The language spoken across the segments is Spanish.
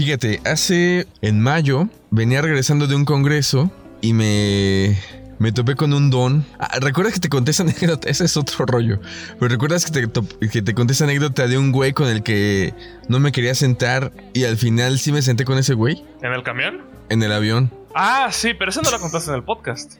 Fíjate, hace en mayo venía regresando de un congreso y me me topé con un don. Ah, ¿Recuerdas que te conté esa anécdota? Ese es otro rollo. Pero ¿recuerdas que te, top- que te conté esa anécdota de un güey con el que no me quería sentar y al final sí me senté con ese güey ¿En el camión? en el avión? Ah, sí, pero eso no lo contaste en el podcast.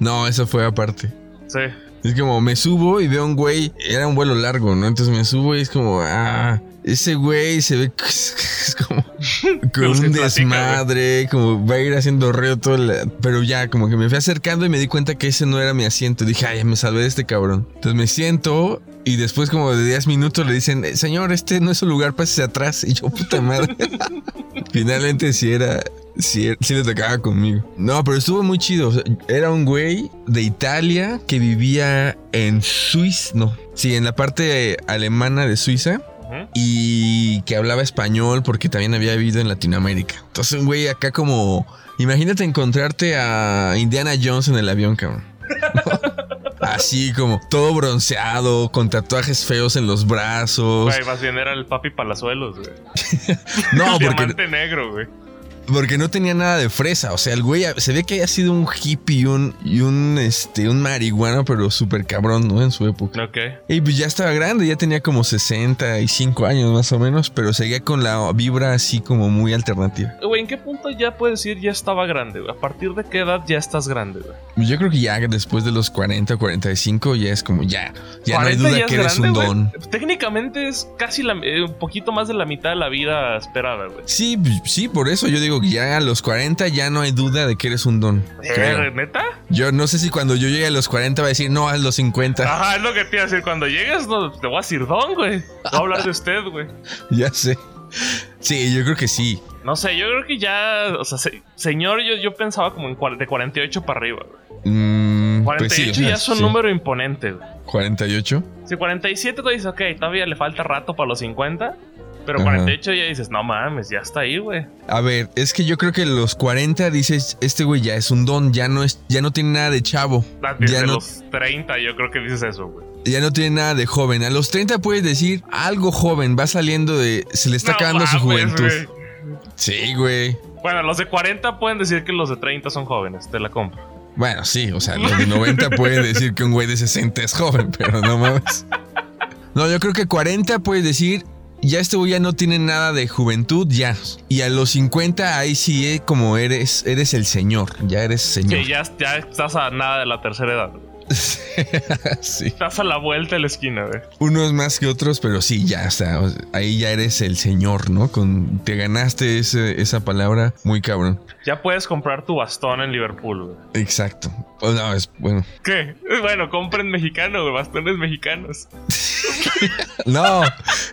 No, eso fue aparte. Sí. Es como me subo y veo un güey, era un vuelo largo, ¿no? Entonces me subo y es como, ah, ese güey se ve es como con un platica, desmadre, como va a ir haciendo reo todo el... Pero ya, como que me fui acercando y me di cuenta que ese no era mi asiento. Dije, ay, me salvé de este cabrón. Entonces me siento y después como de 10 minutos le dicen, "Eh, señor, este no es su lugar, pásese atrás. Y yo, puta madre. Finalmente sí era... Sí, sí le tocaba conmigo. No, pero estuvo muy chido. O sea, era un güey de Italia que vivía en Suiza. No. Sí, en la parte alemana de Suiza. Y que hablaba español porque también había vivido en Latinoamérica. Entonces, un güey acá como... Imagínate encontrarte a Indiana Jones en el avión, cabrón. Así como todo bronceado, con tatuajes feos en los brazos. Güey, más bien era el papi palazuelos, güey. No, porque, diamante negro, güey. Porque no tenía nada de fresa. O sea, el güey se ve que haya sido un hippie y un, y un, este, un marihuano, pero súper cabrón, ¿no? En su época. Ok. Y pues ya estaba grande, ya tenía como 65 años más o menos, pero seguía con la vibra así como muy alternativa. Güey, ¿en qué punto ya puedes decir ya estaba grande, güey? ¿A partir de qué edad ya estás grande, güey? Yo creo que ya después de los 40 o 45 ya es como ya, ya no hay 40 duda que es eres grande, un güey. don. Técnicamente es casi la- eh, un poquito más de la mitad de la vida esperada, güey. Sí, pues, sí, por eso yo digo que ya a los 40 ya no hay duda de que eres un don. ¿Eh, ¿Neta? Yo no sé si cuando yo llegue a los 40 va a decir, no, a los 50. Ajá, es lo que te iba a decir. Cuando llegues, no, te voy a decir don, güey. Voy a hablar de usted, güey. Ya sé. Sí, yo creo que sí. No sé, yo creo que ya, o sea, se- señor, yo, yo pensaba como en de 48 para arriba, güey. Mm, 48 pues sí, ya es un sí. número imponente, güey. 48. Si 47 tú dices, ok, todavía le falta rato para los 50. Pero Ajá. 48 ya dices, no mames, ya está ahí, güey. A ver, es que yo creo que los 40 dices, este güey ya es un don, ya no es, ya no tiene nada de chavo. Ah, Desde Ya no, los 30 yo creo que dices eso, güey. ya no tiene nada de joven. A los 30 puedes decir algo joven, va saliendo de. Se le está No acabando su mames, juventud. güey. Sí, güey. Bueno, los de 40 pueden decir que los de 30 son jóvenes, te la compro. Bueno, sí, o sea, los de 90 pueden decir que un güey de 60 es joven, pero no mames. No, yo creo que 40 puedes decir, ya este güey ya no tiene nada de juventud, ya. Y a los 50 ahí sí como eres, eres el señor, ya eres señor. Sí, ya, ya estás a nada de la tercera edad. sí. Estás a la vuelta de la esquina, güey. Unos más que otros, pero sí, ya está. o sea, ahí ya eres el señor, ¿no? Con, te ganaste ese- esa palabra muy cabrón. Ya puedes comprar tu bastón en Liverpool, güey. Exacto. No, es bueno. ¿Qué? Bueno, compren mexicano, güey, bastones mexicanos. No,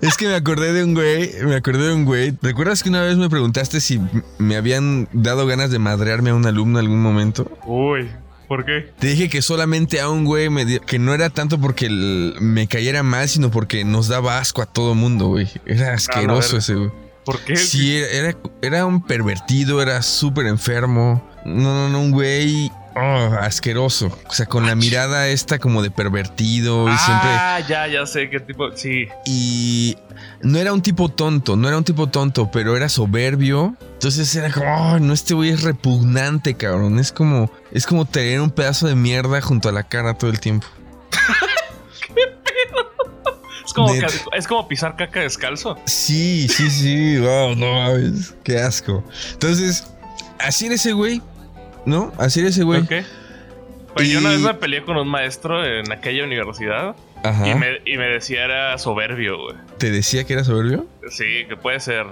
es que me acordé de un güey, me acordé de un güey. ¿Recuerdas que una vez me preguntaste si me habían dado ganas de madrearme a un alumno en algún momento? Uy, ¿por qué? Te dije que solamente a un güey me dio, que no era tanto porque el- me cayera mal, sino porque nos daba asco a todo mundo, güey. Era asqueroso verga. ese güey. ¿Por qué? Sí, era, era, era un pervertido, era súper enfermo. No, no, no, un güey oh, asqueroso. O sea, con la mirada esta como de pervertido y siempre... Ah, ya, ya sé qué tipo. Sí. Y no era un tipo tonto, no era un tipo tonto, pero era soberbio. Entonces era como, "Oh, no, este güey es repugnante, cabrón. Es como, es como tener un pedazo de mierda junto a la cara todo el tiempo. Es como, Neta. ca- es como pisar caca descalzo. Sí, sí, sí, wow, no mames, qué asco. Entonces, así era ese güey, ¿no? Así era ese güey. Ok. Pues yo una vez me peleé con un maestro en aquella universidad Ajá. y me, y me decía era soberbio, güey. ¿Te decía que era soberbio? Sí, que puede ser.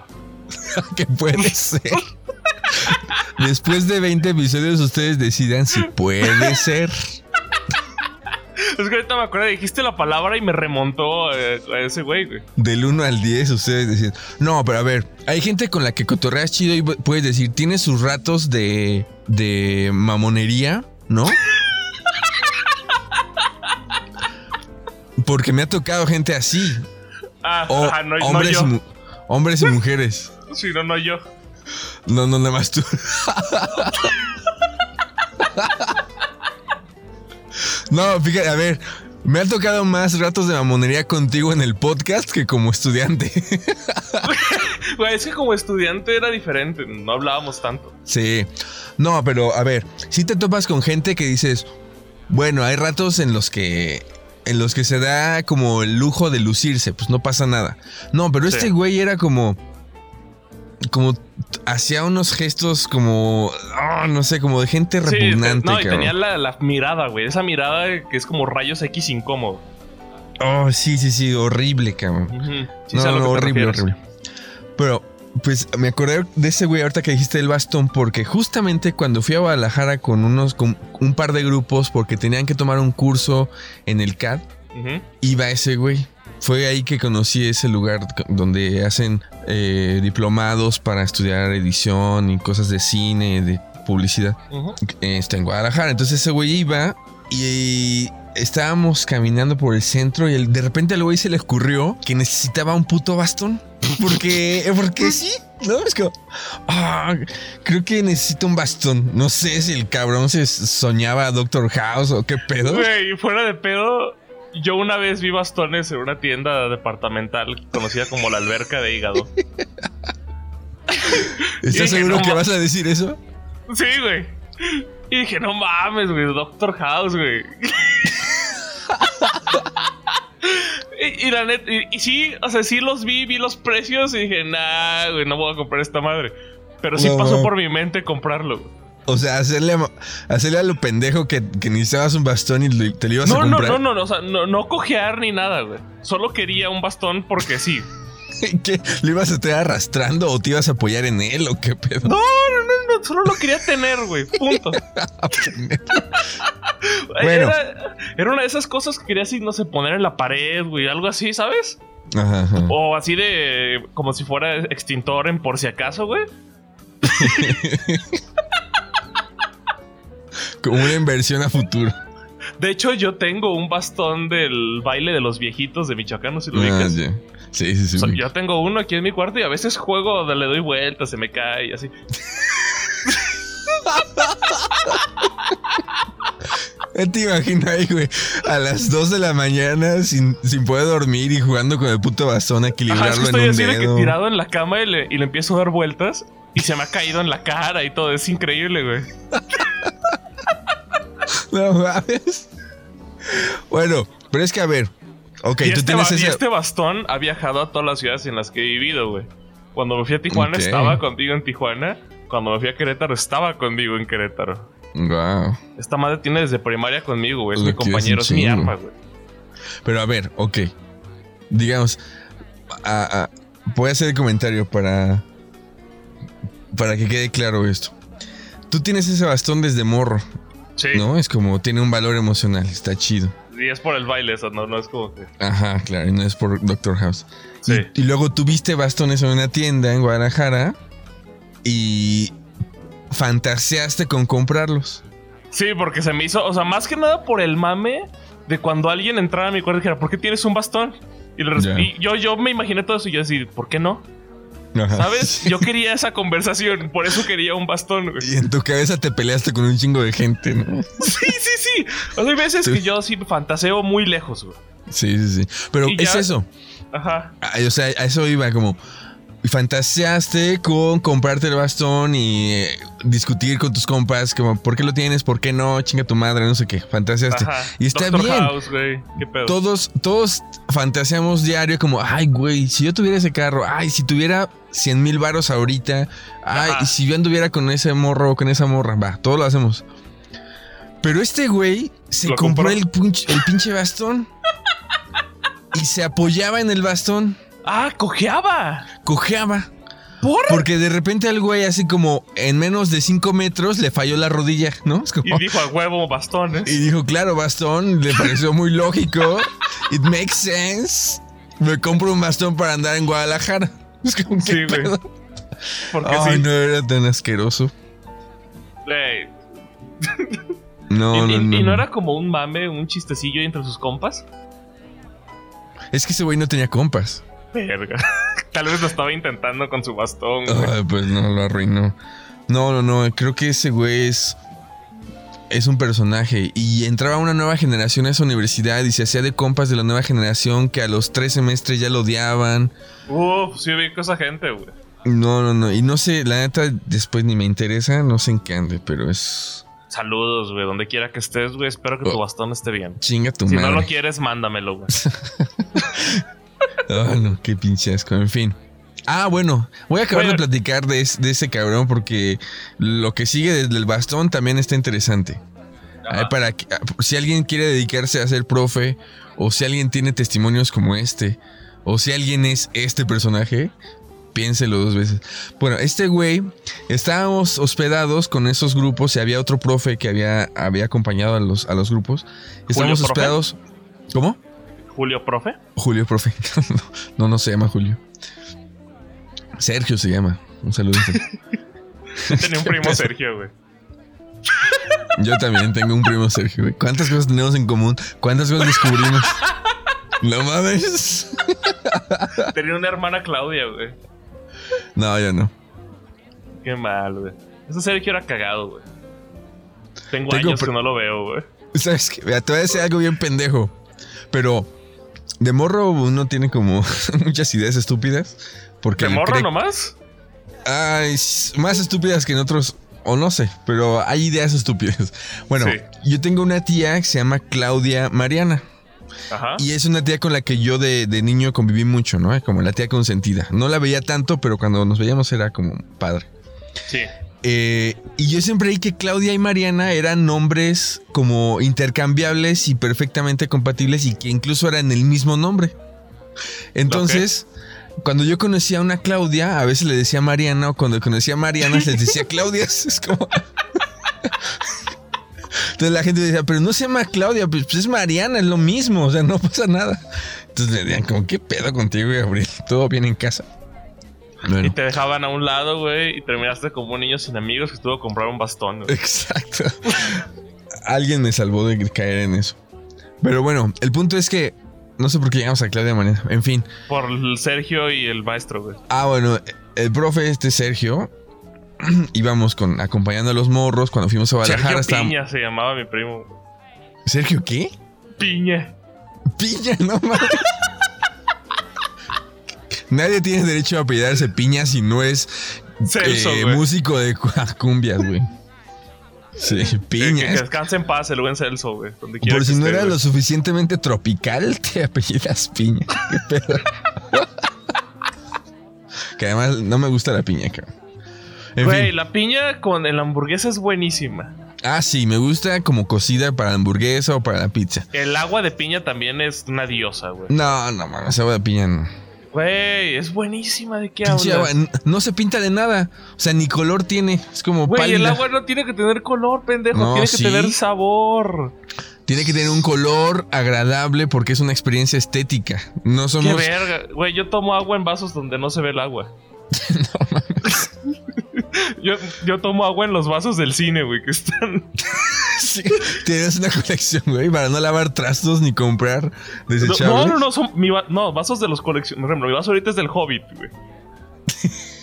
que puede ser. Después de 20 episodios, ustedes decidan si puede ser. Es que ahorita me acuerdo, dijiste la palabra y me remontó eh, a ese güey, güey. Del 1 al 10, ustedes deciden. No, pero a ver, hay gente con la que cotorreas chido y puedes decir, tiene sus ratos de, de mamonería, ¿no? Porque me ha tocado gente así. Ah, O ajá, no, no hombres, yo. y mu- hombres y mujeres. Sí, no, no yo. No, no, nada más tú. No, fíjate, a ver, me ha tocado más ratos de mamonería contigo en el podcast que como estudiante. Güey, es que como estudiante era diferente, no hablábamos tanto. Sí. No, pero a ver, si te topas con gente que dices, bueno, hay ratos en los que en los que se da como el lujo de lucirse, pues no pasa nada. No, pero este güey era como como hacía unos gestos como ah, no sé, como de gente Sí, repugnante, no, y cabrón. tenía la, la mirada, güey. Esa mirada que es como rayos X incómodo. Oh, sí, sí, sí, horrible, cabrón. Sí no, no, horrible, refieres. horrible. Pero, pues me acordé de ese güey ahorita que dijiste el bastón, porque justamente cuando fui a Guadalajara con unos, con un par de grupos, porque tenían que tomar un curso en el CAD, iba ese güey. Fue ahí que conocí ese lugar donde hacen eh, diplomados para estudiar edición y cosas de cine, de publicidad. Ujú. Está en Guadalajara. Entonces ese güey iba y estábamos caminando por el centro y el- de repente al güey se le ocurrió que necesitaba un puto bastón. Porque, porque sí, ¿no? Es como, ah, creo que necesito un bastón. No sé si el cabrón se soñaba a Doctor House o qué pedo. Güey, fuera de pedo, yo una vez vi bastones en una tienda departamental conocida como la alberca de hígado. ¿Estás seguro no que vas a decir eso? Sí, güey. Y dije, no mames, güey, Doctor House, güey. y, y la neta, y, y sí, o sea, sí los vi, vi los precios y dije, nah, güey, no voy a comprar esta madre. Pero sí No, pasó por mi mente comprarlo. güey. O sea, hacerle a, hacerle a lo pendejo que, que necesitabas un bastón y te lo ibas a No, comprar. no, no, no, o sea, no, no cojear ni nada, güey. Solo quería un bastón porque sí. ¿Qué? ¿Lo ibas a estar arrastrando o te ibas a apoyar en él o qué pedo? No, no, no, no, solo lo quería tener, güey. Punto. Bueno. Era, era una de esas cosas que quería así, no sé, poner en la pared, güey, algo así, ¿sabes? Ajá, ajá. O así de. como si fuera extintor en por si acaso, güey. Como una inversión a futuro. De hecho, yo tengo un bastón del baile de los viejitos de Michoacán, no sé si lo Ah, ubicas. ya. Sí, sí, sí. O sea, yo tengo uno aquí en mi cuarto y a veces juego, le doy vueltas, se me cae y así. Ya te imagino ahí, güey, a las 2 de la mañana sin, sin poder dormir y jugando con el puto bastón a Ajá, es equilibrarlo que en estoy un así de que dedo. tirado en la cama y le, y le empiezo a dar vueltas y se me ha caído en la cara y todo. Es increíble, güey. No mames. Bueno, pero es que a ver. Ok, y, tú este tienes ba- y ese. este bastón ha viajado a todas las ciudades en las que he vivido, güey. Cuando me fui a Tijuana estaba contigo en Tijuana. Cuando me fui a Querétaro estaba conmigo en Querétaro. Wow. Esta madre tiene desde primaria conmigo, güey. Es Lo mi compañero, es mi arma, güey. Pero a ver, ok. Digamos, a- a- voy a hacer el comentario para. Para que quede claro esto. Tú tienes ese bastón desde morro, Sí. ¿no? Es como tiene un valor emocional, está chido. Y es por el baile, eso, no, no es como que. Ajá, claro, y no es por Doctor House. Y- Sí. Y, luego tuviste bastones en una tienda en Guadalajara y fantaseaste con comprarlos. Sí, porque se me hizo, o sea, más que nada por el mame de cuando alguien entrara a mi cuarto y dijera, ¿por qué tienes un bastón? Y, y yo, yo me imaginé todo eso y yo decía, ¿por qué no? Ajá. ¿Sabes? Yo quería esa conversación, por eso quería un bastón, güey. Y en tu cabeza te peleaste con un chingo de gente, ¿no? Sí, sí, sí. O sea, hay veces que yo sí fantaseo muy lejos, güey. Sí, sí, sí. Pero es eso. Ajá. O sea, a eso iba como. Fantaseaste con comprarte el bastón y eh, discutir con tus compas, como, ¿por qué lo tienes? ¿Por qué no? Chinga tu madre, no sé qué. Fantaseaste. Ajá. Y está Doctor bien. House, güey. ¿Qué pedo? Todos, todos fantaseamos diario como, ay, güey, si yo tuviera ese carro, ay, si tuviera 100 mil varos ahorita, ay, Ajá. y si yo anduviera con ese morro o con esa morra, va, todos lo hacemos. Pero este güey se compró compró. el, punch- el pinche bastón y se apoyaba en el bastón, Ah, cojeaba. cojeaba. ¿Por? Porque de repente al güey, así como en menos de 5 metros, le falló la rodilla, ¿no? Es como- Y dijo a huevo bastones. y dijo, claro, bastón, le pareció muy lógico. It makes sense. Me compro un bastón para andar en Guadalajara. Es como, ¿qué Sí, güey. pedo? Porque Ay, sí. no era tan asqueroso. No, y, y- no, no. y no era como un mame, un chistecillo entre sus compas. Es que ese güey no tenía compas. Verga. Tal vez lo estaba intentando con su bastón. Ay, pues no, lo arruinó. No, no, no. Creo que ese güey es. es un personaje y entraba una nueva generación a esa universidad y se hacía de compas de la nueva generación que a los tres semestres ya lo odiaban. Uf, sí vi esa gente, güey. No, no, no. Y no sé, la neta, después ni me interesa, no sé en qué ande, pero es. Saludos, güey, donde quiera que estés, güey. Espero que tu Oh. bastón esté bien. Chinga tu Si madre. no lo quieres, mándamelo, güey. Ah, no, qué pinche asco. En fin. Ah, bueno, voy a acabar Bueno. de platicar de, es- de ese cabrón porque lo que sigue desde el bastón también está interesante. Para que- ah, si alguien quiere dedicarse a ser profe, o si alguien tiene testimonios como este, o si alguien es este personaje, piénselo dos veces. Bueno, este güey, estábamos hospedados con esos grupos y había otro profe que había, había acompañado a los, a los grupos. Estábamos profe? hospedados. ¿Cómo? Julio, profe. Julio, profe. No, no se llama Julio. Sergio se llama. Un saludo. Yo tenía un primo Sergio, güey. Yo también tengo un primo Sergio, güey. ¿Cuántas cosas tenemos en común? ¿Cuántas cosas descubrimos? No mames. Tenía una hermana Claudia, güey. No, ya no. Qué mal, güey. Ese Sergio era cagado, güey. Tengo, Tengo años que no lo veo, güey. ¿Sabes qué? Mira, te voy a decir algo bien pendejo. Pero de morro uno tiene como muchas ideas estúpidas. Porque ¿Te le morro cree- nomás? Ay, más estúpidas que en otros, o no sé, pero hay ideas estúpidas. Bueno, Sí. yo tengo una tía que se llama Claudia Mariana. Ajá. Y es una tía con la que yo de, de niño conviví mucho, ¿no? Como la tía consentida. No la veía tanto, pero cuando nos veíamos era como padre. Sí. Eh, y yo siempre creí que Claudia y Mariana eran nombres como intercambiables y perfectamente compatibles y que incluso eran el mismo nombre. Entonces, cuando yo conocía a una Claudia, a veces le decía Mariana, o cuando conocía a Mariana, les decía Claudia. Es como. Entonces la gente decía, pero no se llama Claudia, pues, pues es Mariana, es lo mismo, o sea, no pasa nada. Entonces le decían, como, ¿qué pedo contigo, Gabriel? ¿Todo bien en casa? Y te dejaban a un lado, güey, y terminaste como un niño sin amigos que estuvo a comprar un bastón. güey. exacto. Alguien me salvó de caer en eso. Pero bueno, el punto es que no sé por qué llegamos a Claudia Mariana. En fin. Por Sergio y el maestro, güey. Ah, bueno, el profe este Sergio íbamos con acompañando a los morros cuando fuimos a Guadalajara. Sergio Piña se llamaba mi primo. ¿Sergio qué? Piña. Piña, no mames. Nadie tiene derecho a apellidarse Piña si no es Celso, eh, músico de cu- cumbias, güey. Sí, Que, que Piña. descanse en paz el buen Celso, güey. Por que si no era lo suficientemente tropical, te apellidas Piña. ¿Qué pedo? que además no me gusta la piña, cabrón. Güey, la piña con el hamburguesa es buenísima. Ah, sí, me gusta como cocida para la hamburguesa o para la pizza. El agua de piña también es una diosa, güey. No, no, mames, agua de piña no. Güey, es buenísima. ¿De qué hablas? no se pinta de nada. O sea, ni color tiene. Es como Güey, el agua no tiene que tener color, pendejo. No, tiene que sí. tener sabor. Tiene que tener un color agradable porque es una experiencia estética. No Qué somos. verga. Güey, yo tomo agua en vasos donde no se ve el agua. yo, yo tomo agua en los vasos del cine, güey, que están. Sí, Tienes una colección, güey, para no lavar trastos ni comprar desechables. No, no, no, son mi va- no, vasos de los colecciones. Por ejemplo, mi vaso ahorita es del Hobbit, güey.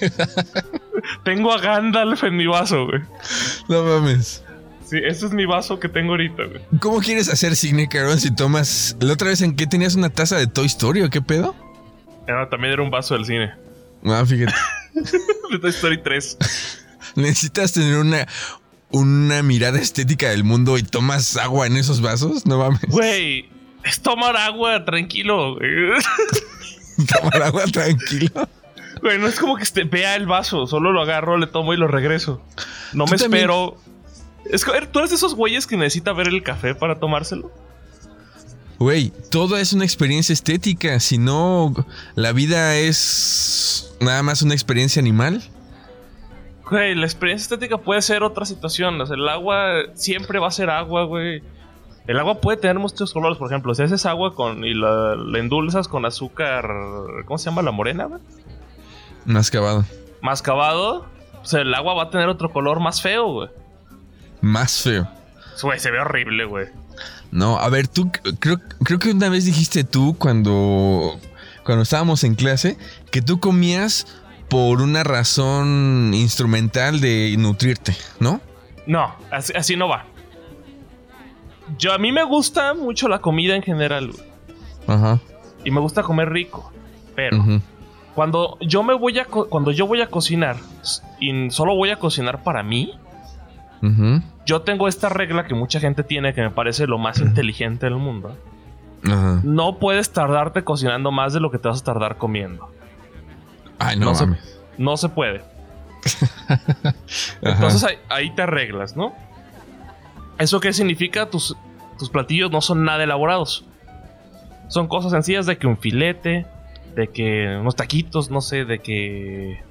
tengo a Gandalf en mi vaso, güey. No mames. Sí, ese es mi vaso que tengo ahorita, güey. ¿Cómo quieres hacer cine, cabrón, si tomas... La otra vez en qué tenías una taza de Toy Story o qué pedo? Ah, también era un vaso del cine. Ah, fíjate. De Toy Story 3. Necesitas tener una... Una mirada estética del mundo y tomas agua en esos vasos, no mames. Güey, es tomar agua, tranquilo. Tomar agua tranquilo. Güey, no es como que este- vea el vaso, solo lo agarro, le tomo y lo regreso. No me también- espero. Es ¿tú eres de esos güeyes que necesita ver el café para tomárselo? Güey, todo es una experiencia estética. Si no, la vida es nada más una experiencia animal. Güey, la experiencia estética puede ser otra situación. O sea, el agua siempre va a ser agua, güey. El agua puede tener muchos colores, por ejemplo, si haces agua con y la, la endulzas con azúcar, ¿cómo se llama? La morena, güey. Más cavado. Mascabado, o sea, el agua va a tener otro color más feo, güey. Más feo. Güey, se ve horrible, güey. No, a ver, tú creo, creo que una vez dijiste tú cuando, cuando estábamos en clase que tú comías por una razón instrumental de nutrirte, ¿no? No, así, así no va. yo a mí me gusta mucho la comida en general. Ajá. Y me gusta comer rico. Pero cuando yo me voy a cuando yo voy a cocinar y solo voy a cocinar para mí, yo tengo esta regla que mucha gente tiene que me parece lo más inteligente del mundo. Ajá. No puedes tardarte cocinando más de lo que te vas a tardar comiendo. Ay, no, No se-. No se puede. Entonces ahí, ahí te arreglas, ¿no? ¿Eso qué significa? Tus, tus platillos no son nada elaborados. Son cosas sencillas de que un filete, de que unos taquitos, no sé, de que...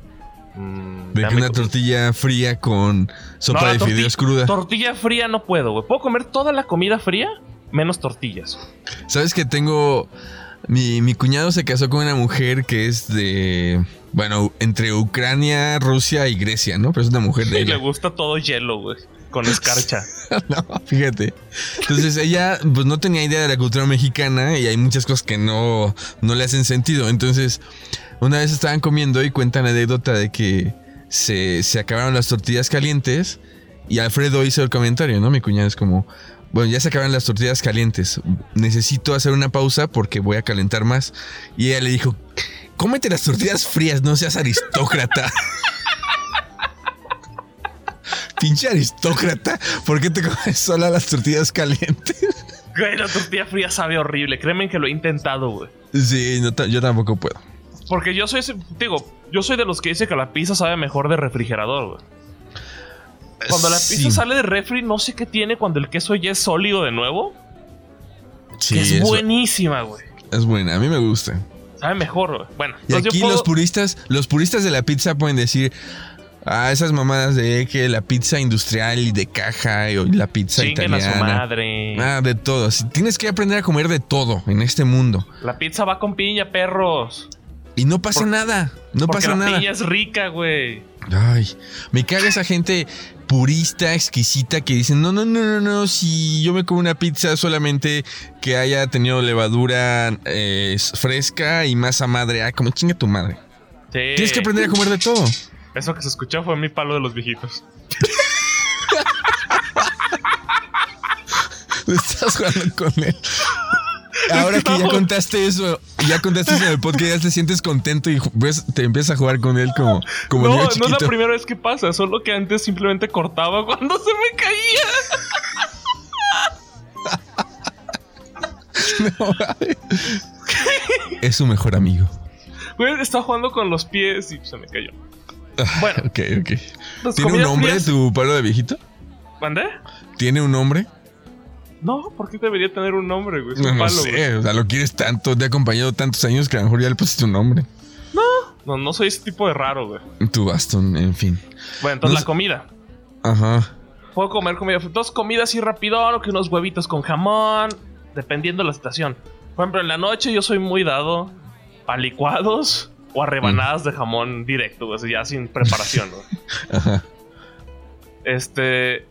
mm, De que una tortilla fría con sopa No, de fideos cruda. Tortilla fría no puedo, güey. Puedo comer toda la comida fría, menos tortillas. ¿Sabes que tengo... Mi, mi cuñado se casó con una mujer que es de... Bueno, entre Ucrania, Rusia y Grecia, ¿no? Pero es una mujer de Y le gusta todo hielo, güey. Con escarcha. no, fíjate. Entonces ella pues no tenía idea de la cultura mexicana y hay muchas cosas que no, no le hacen sentido. Entonces, una vez estaban comiendo y cuentan la anécdota de que se, se acabaron las tortillas calientes y Alfredo hizo el comentario, ¿no? Mi cuñado es como, bueno, ya se acabaron las tortillas calientes. Necesito hacer una pausa porque voy a calentar más. Y ella le dijo, cómete las tortillas frías, no seas aristócrata. Pinche aristócrata, ¿por qué te comes sola las tortillas calientes? Güey, la tortilla fría sabe horrible. Créeme que lo he intentado, güey. Sí, no yo tampoco puedo. Porque yo soy, digo, yo soy de los que dice que la pizza sabe mejor de refrigerador, güey. Cuando la pizza Sí, sale de refri, no sé qué tiene cuando el queso ya es sólido de nuevo. sí, es es, bu- buenísima, güey. es buena, a mí me gusta. Sabe mejor, güey. Bueno, Y aquí puedo- los puristas, los puristas de la pizza pueden decir, ah, esas mamadas de que la pizza industrial y de caja y la pizza chinguen a su italiana. madre. Ah, de todo. Tienes que aprender a comer de todo en este mundo. La pizza va con piña, perros. Y no pasa Por- nada. No pasa la nada. piña es rica, güey. Ay, me caga esa gente purista, exquisita, que dicen, no, no, no, no, no, si yo me como una pizza solamente que haya tenido levadura eh, fresca y masa madre, ah, como chinga tu madre. Sí. Tienes que aprender a comer de todo. Eso que se escuchó fue mi palo de los viejitos. Estás jugando con él. Ahora que ya contaste eso, ya contaste eso en el podcast, ya te sientes contento y ves- te empiezas a jugar con él como, como no, no es la primera vez que pasa, solo que antes simplemente cortaba cuando se me caía. es su mejor amigo. Güey, estaba jugando con los pies y se me cayó. Bueno, Ok, ok. las ¿Tiene un nombre frías- tu palo de viejito? ¿Mandé? ¿Tiene un nombre? No, ¿por qué debería tener un nombre, güey? Es un No, no güey. sé, o sea, lo quieres tanto, te ha acompañado tantos años que a lo mejor ya le pusiste un nombre. No, no soy ese tipo de raro, güey. Tu bastón, en fin. Bueno, entonces No la comida. Ajá. Puedo comer comida. Dos comidas así rapidón, que unos huevitos con jamón, dependiendo de la situación. Por ejemplo, en la noche yo soy muy dado a licuados o a rebanadas de jamón directo, güey, así ya sin preparación, ¿no? Ajá. Este.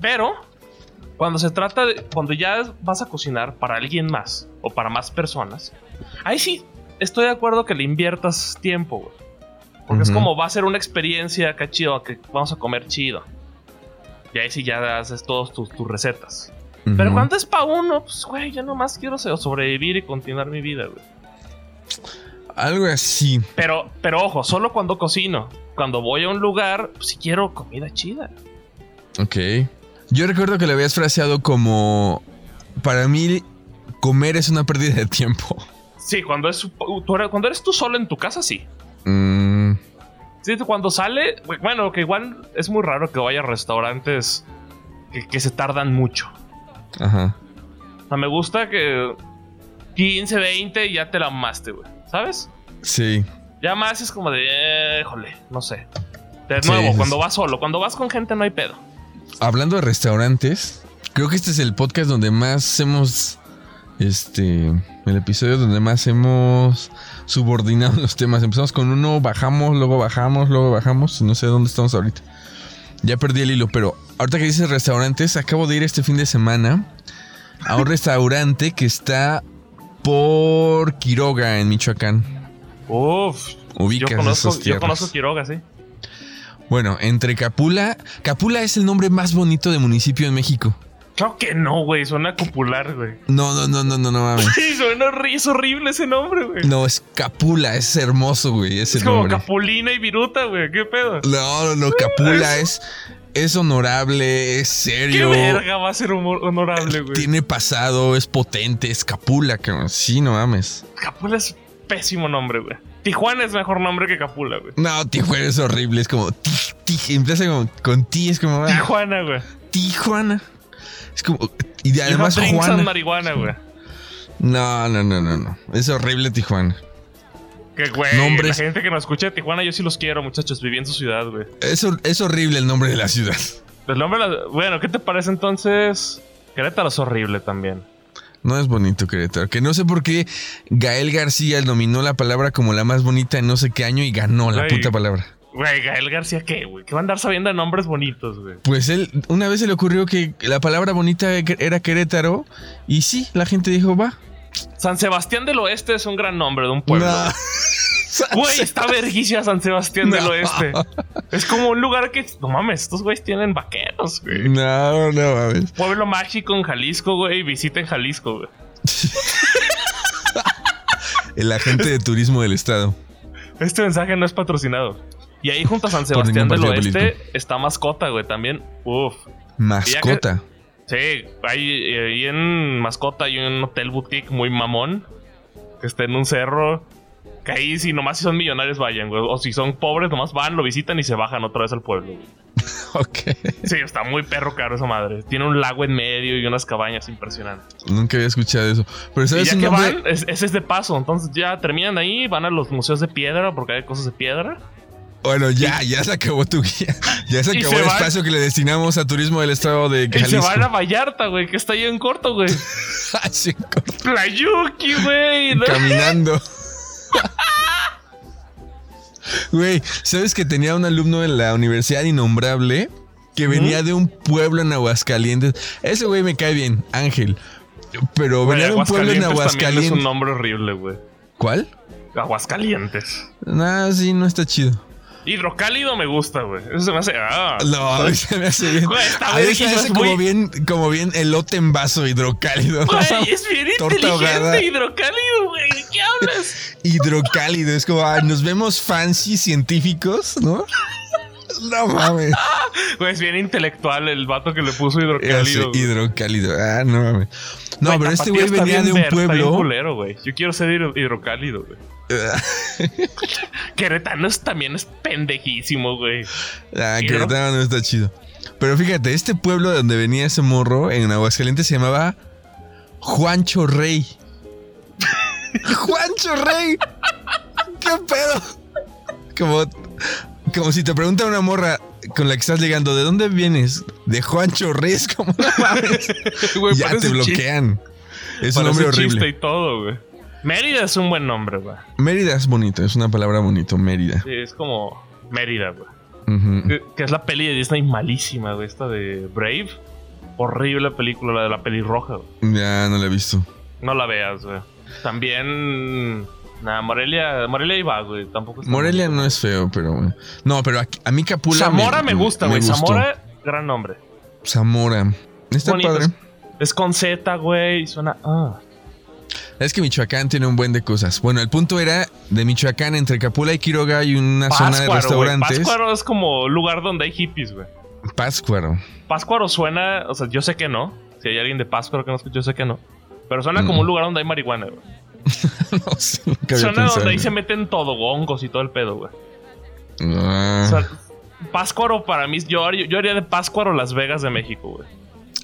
Pero, cuando se trata de. Cuando ya vas a cocinar para alguien más o para más personas, ahí sí estoy de acuerdo que le inviertas tiempo, güey. Porque es como va a ser una experiencia acá chido, que vamos a comer chido. Y ahí sí ya haces todas tus, tus recetas. Pero cuando es para uno, pues, güey, yo nomás quiero so- sobrevivir y continuar mi vida, güey. Algo así. Pero, pero ojo, solo cuando cocino. Cuando voy a un lugar, pues, si quiero comida chida. Ok. Yo recuerdo que lo habías fraseado como. Para mí, comer es una pérdida de tiempo. Sí, cuando, es, cuando eres tú solo en tu casa, sí. Mm, Sí, cuando sale, bueno, que igual es muy raro que vaya a restaurantes que, que se tardan mucho. ajá. O sea, me gusta que 15, 20 y ya te la amaste, güey. ¿Sabes? Sí. Ya más es como de, eh, híjole, no sé. De nuevo, sí, cuando vas solo, cuando vas con gente no hay pedo. Hablando de restaurantes, creo que este es el podcast donde más hemos. Este. El episodio donde más hemos subordinado los temas. Empezamos con uno, bajamos, luego bajamos, luego bajamos. No sé dónde estamos ahorita. Ya perdí el hilo, pero ahorita que dices restaurantes, acabo de ir este fin de semana a un restaurante que está por Quiroga, en Michoacán. Uf, Ubicas yo conozco, esas yo conozco Quiroga, sí. Bueno, entre Capula. Capula es el nombre más bonito de municipio en México. Claro que no, güey. Suena copular, güey. No, no, no, no, no, no mames. Sí, suena horri- es horrible ese nombre, güey. No, es Capula, es hermoso, güey. ese es como nombre. Capulina y Viruta, güey. ¿Qué pedo? No, no, no, Capula es, es honorable, es ¿Qué serio. verga va a ser honorable, güey? Tiene pasado, es potente, es Capula, cabrón. Sí, no mames. Capula es pésimo nombre, güey. Tijuana es mejor nombre que Capula, güey. No, Tijuana es horrible, es como. empieza como, con ti, es como. ah, Tijuana, güey. Tijuana. Es como. Y de- además Además, Juana. Marihuana, güey. No, no, no, no, no. Es horrible Tijuana. Que, güey, Nombres- la gente que nos escucha de Tijuana, yo sí los quiero, muchachos. Viví en su ciudad, güey. Es, es horrible el nombre de la ciudad. El nombre, bueno, ¿qué te parece entonces? Querétaro es horrible también. No es bonito Querétaro. Que no sé por qué Gael García nominó la palabra como la más bonita en no sé qué año y ganó la puta palabra. Güey, Gael García, ¿qué, güey? ¿Qué va a andar sabiendo de nombres bonitos, güey? Pues él, una vez se le ocurrió que la palabra bonita era Querétaro y sí, la gente dijo, va. San Sebastián del Oeste es un gran nombre de un pueblo. No. Güey, está verguísima San Sebastián del. Oeste. Es como un lugar que. No mames, estos güeyes tienen vaqueros, güey. No, no mames. Pueblo mágico en Jalisco, güey. Visiten Jalisco, güey. El agente de turismo del estado. Este mensaje no es patrocinado. Y ahí junto a San Sebastián del Oeste político. está Mascota, güey. También. Uf. Mascota. Sí, ahí, ahí en Mascota hay un hotel boutique muy mamón. Que está en un cerro. Que ahí, si nomás si son millonarios, vayan, güey. O si son pobres, nomás van, lo visitan y se bajan otra vez al pueblo, güey. Ok. Sí, está muy perro caro esa madre. Tiene un lago en medio y unas cabañas impresionantes. Nunca había escuchado eso. Pero Y ¿sabes ya un que nombre? van, es- ese es de paso. Entonces ya terminan ahí, van a los museos de piedra porque hay cosas de piedra. Bueno, ya, ya se acabó tu guía. Ya se Y acabó se el van- espacio que le destinamos a turismo del estado de Y Jalisco. se van a Vallarta, güey, que está ahí en corto, güey. Así, Playuki, güey. ¿no? caminando. Güey, ¿sabes que tenía un alumno en la Universidad Innombrable que venía de un pueblo en Aguascalientes? Ese güey me cae bien, Ángel. Pero Güey, venía de un pueblo en Aguascalientes Es un nombre horrible, güey. ¿Cuál? Aguascalientes. Nah, sí, no está chido. Hidrocálido me gusta, güey. Eso se me hace. Ah. No, a mí se me hace bien. Güey, A mí se me hace como bien, como bien elote en vaso hidrocálido. Güey, es bien Torta ahogada. inteligente, hidrocálido, güey. ¿De qué hablas? Hidrocálido. Es como, ay, nos vemos fancy científicos, ¿no? No mames. Güey, es bien intelectual el vato que le puso hidrocálido. hidrocálido. Ah, no mames. No, pero este güey venía de un pueblo. culero, güey. Yo quiero ser hidro- hidrocálido, güey. Querétaro es, también es pendejísimo, güey. Ah, Y Querétaro no está chido. Pero fíjate, este pueblo de donde venía ese morro en Aguascalientes se llamaba Juancho Rey. ¡Juancho Rey! ¿Qué pedo? Como, como si te pregunta una morra con la que estás ligando, ¿de dónde vienes? De Juancho Rey, es como no mames. Ya te chiste- bloquean. Es un parece nombre chiste horrible. y todo, güey. Mérida es un buen nombre, güey. Mérida es bonito, es una palabra bonito, Mérida. Sí, es como Mérida, güey. Que, que es la peli de Disney malísima, güey. Esta de Brave. Horrible película, la de la pelirroja, güey. Ya no la he visto. No la veas, güey. También. Nada, Morelia. Morelia iba, güey. Tampoco está Morelia no es feo, pero bueno. No, pero aquí- a mí Capula. Zamora me, gusta, güey. Zamora, gran nombre. Zamora. Está Bonito. padre. Es con Z, güey. y Suena. Ah. Es que Michoacán tiene un buen de cosas. Bueno, el punto era de Michoacán, entre Capula y Quiroga hay una zona de restaurantes. Páscuaro es como lugar donde hay hippies, güey. Páscuaro. Páscuaro suena. O sea, yo sé que no. Si hay alguien de Páscuaro que no escucha, yo sé que no. Pero suena como Mm. un lugar donde hay marihuana, güey. no sé, nunca había Suena pensado donde ahí se meten todo, hongos y todo el pedo, güey. Ah. O sea, Páscuaro para mí, yo, haría- yo haría de Páscuaro Las Vegas de México, güey.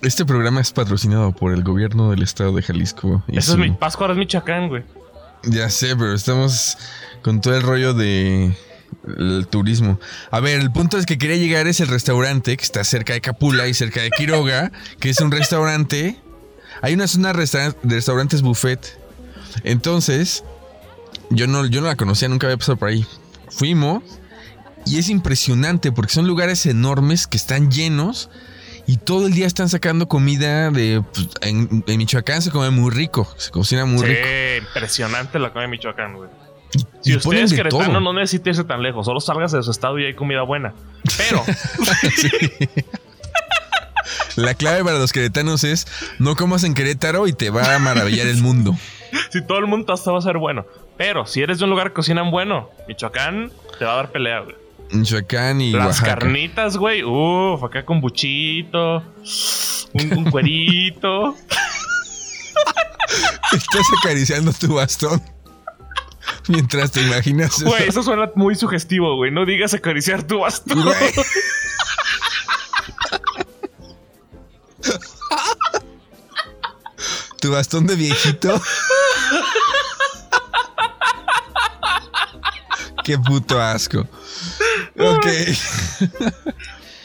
Este programa es patrocinado por el gobierno del estado de Jalisco. y Eso es mi, Páscuaro es Michoacán, güey. Ya sé, pero estamos con todo el rollo de el turismo. A ver, el punto es que quería llegar es el restaurante que está cerca de Capula y cerca de Quiroga, que es un restaurante. Hay una zona de restaurantes buffet. Entonces, yo no, yo no la conocía, nunca había pasado por ahí. Fuimos y es impresionante porque son lugares enormes que están llenos y todo el día están sacando comida de... pues, en, en Michoacán se come muy rico, se cocina muy sí, rico. impresionante la comida de Michoacán, güey. Si usted es queretano, todo. no necesita irse tan lejos. Solo salgas de su estado y hay comida buena. Pero, La clave para los queretanos es no comas en Querétaro y te va a maravillar el mundo. Si todo el mundo hasta va a ser bueno. Pero si eres de un lugar que cocinan bueno, Michoacán te va a dar pelea, güey. Michoacán y Las Oaxaca. carnitas, güey. Uf, acá con buchito. Un, un cuerito. Estás acariciando tu bastón. Mientras te imaginas eso. Güey, eso suena muy sugestivo, güey. No digas acariciar tu bastón. Güey. Tu bastón de viejito. Qué puto asco. Ok.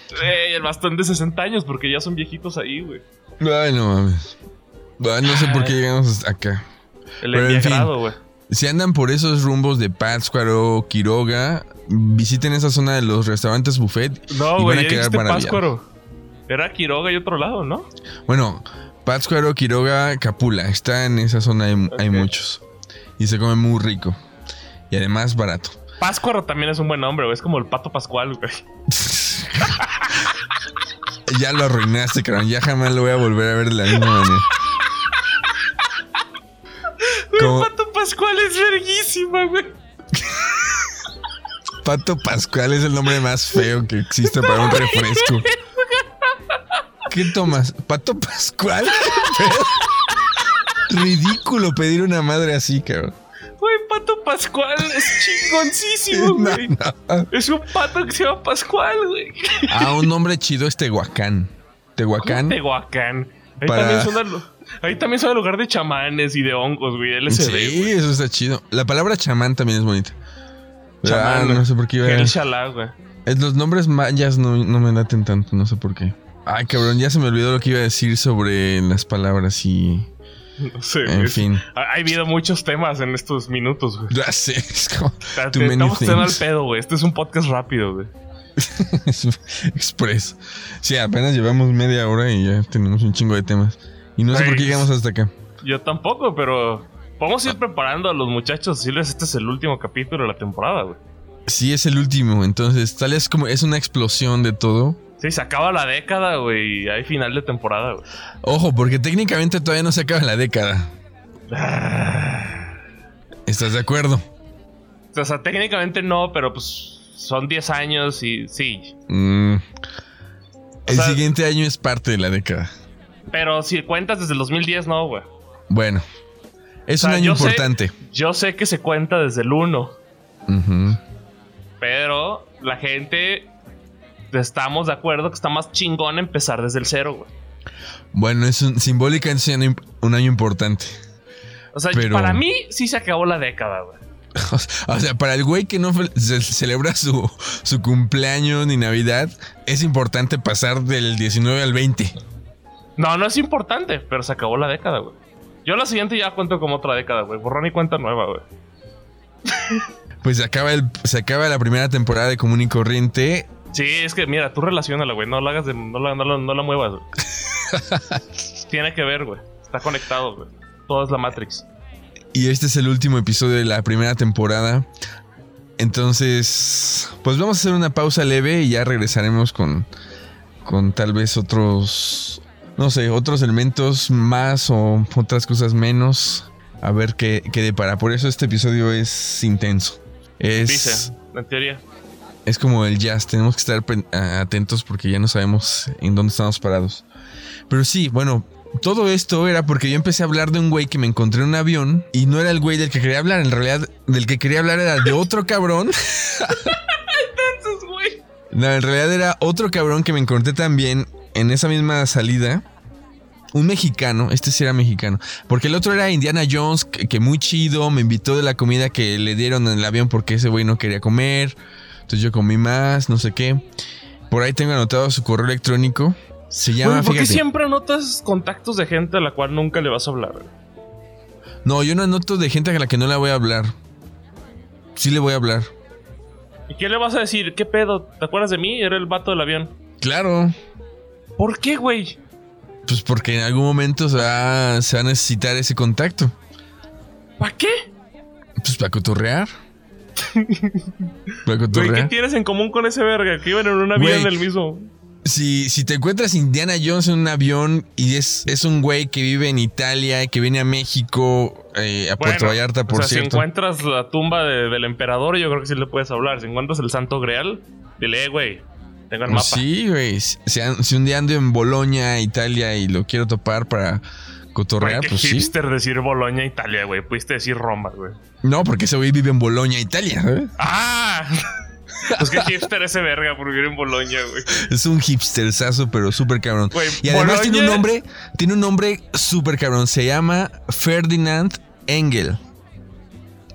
Güey, el bastón de 60 años, porque ya son viejitos ahí, güey. Ay, no mames. Ay, no sé por qué llegamos hasta acá. El Pero, en enviagrado, güey. Si andan por esos rumbos de Pátzcuaro, Quiroga, visiten esa zona de los restaurantes buffet No, y güey, van a quedar maravillados. Páscuaro. Era Quiroga y otro lado, ¿no? Bueno, Pátzcuaro, Quiroga, Capula. Está en esa zona, hay, hay muchos. Y se come muy rico. Y además barato. Páscuaro también es un buen nombre, güey. Es como el pato pascual, güey. Ya lo arruinaste, cabrón. Ya jamás lo voy a volver a ver de la misma manera. Pato pascual es verguísima, güey. Pato Pascual es el nombre más feo que existe para un refresco. ¿Qué tomas? ¿Pato Pascual? Ridículo pedir una madre así, cabrón. Pascual es chingoncísimo, güey. no. Es un pato que se llama Pascual, güey. Ah, un nombre chido es Tehuacán. Tehuacán. Tehuacán. Ahí, Para- también el, ahí también son el lugar de chamanes y de hongos, güey. LSD, Sí, güey. eso está chido. La palabra chamán también es bonita. Ah, Chamán, no sé por qué iba a... Shalá, güey. Los nombres mayas no, no me laten tanto, no sé por qué. Ay, cabrón, ya se me olvidó lo que iba a decir sobre las palabras y... No sé, En fin. Ha, ha habido muchos temas en estos minutos, güey. Ya sé, es como... Too many Estamos haciendo al pedo, güey. Este es un podcast rápido, güey. Express. Sí, apenas llevamos media hora y ya tenemos un chingo de temas. Y no sé por qué llegamos hasta acá. Yo tampoco, pero vamos a ir preparando a los muchachos. Decirles, este es el último capítulo de la temporada, güey. Sí, es el último, entonces tal es como... Es una explosión de todo. Sí, se acaba la década, güey. Hay final de temporada, güey. Ojo, porque técnicamente todavía no se acaba la década. ¿Estás de acuerdo? O sea, técnicamente no, pero pues son 10 años y sí. Mm. El sea- siguiente año es parte de la década. Pero si cuentas desde el 2010, no, güey. Bueno, es O sea, un año yo sé- importante. Yo sé que se cuenta desde el 1, Ujú. pero la gente estamos de acuerdo que está más chingón empezar desde el 0, güey. Bueno, es un, simbólicamente es un año- importante. O sea, Pero- para mí sí se acabó la década, güey. O sea, para el güey que no celebra su, su cumpleaños ni Navidad, es importante pasar del 19 al 20. No, no es importante, pero se acabó la década, güey. Yo la siguiente ya cuento como otra década, güey. Borrón y cuenta nueva, güey. Pues se acaba, el, se acaba la primera temporada de Común y Corriente. Sí, es que mira, tú relacionala, güey. No la hagas de. No la, no la, no la muevas, güey. Tiene que ver, güey. Está conectado, güey. Todo es la Matrix. Y este es el último episodio de la primera temporada. Entonces, pues vamos a hacer una pausa leve y ya regresaremos con, con tal vez otros, no sé, otros elementos más o otras cosas menos. A ver qué, qué depara. Por eso este episodio es intenso. Es, Dice, en teoría. Es como el jazz. Tenemos que estar atentos porque ya no sabemos en dónde estamos parados. Pero sí, bueno, todo esto era porque yo empecé a hablar de un güey que me encontré en un avión y no era el güey del que quería hablar. En realidad, del que quería hablar era de otro cabrón. Entonces, güey. No, en realidad era otro cabrón que me encontré también en esa misma salida. Un mexicano, este sí era mexicano. Porque el otro era Indiana Jones, que, que muy chido, me invitó de la comida que le dieron en el avión porque ese güey no quería comer. Entonces yo comí más, no sé qué. Por ahí tengo anotado su correo electrónico. Se llama, Güey, ¿Por qué siempre anotas contactos de gente a la cual nunca le vas a hablar? No, yo no anoto de gente a la que no la voy a hablar. Sí le voy a hablar. ¿Y qué le vas a decir? ¿Qué pedo? ¿Te acuerdas de mí? Era el vato del avión. Claro. ¿Por qué, güey? Pues porque en algún momento se va, se va a necesitar ese contacto. ¿Para qué? Pues para cotorrear. Güey, ¿qué tienes en común con ese verga? Que iban en un avión del mismo. si, si te encuentras Indiana Jones en un avión y es, es un güey que vive en Italia, que viene a México, eh, a Puerto Bueno, Vallarta, por o sea, cierto. si encuentras la tumba de- del emperador, yo creo que sí le puedes hablar. Si encuentras el santo grial, dile, eh, güey, tengo el mapa. Pues sí, güey. Si, si un día ando en Boloña, Italia, y lo quiero topar para cotorrear, pues sí. hipster decir Boloña, Italia, güey. Pudiste decir Roma, güey. No, porque ese güey vive en Boloña, Italia. ¿sabes? ¡Ah! pues qué hipster ese verga por vivir en Boloña, güey. Es un hipsterzazo, pero súper cabrón. Y además tiene un nombre, tiene un nombre súper cabrón. Se llama Ferdinand Engel.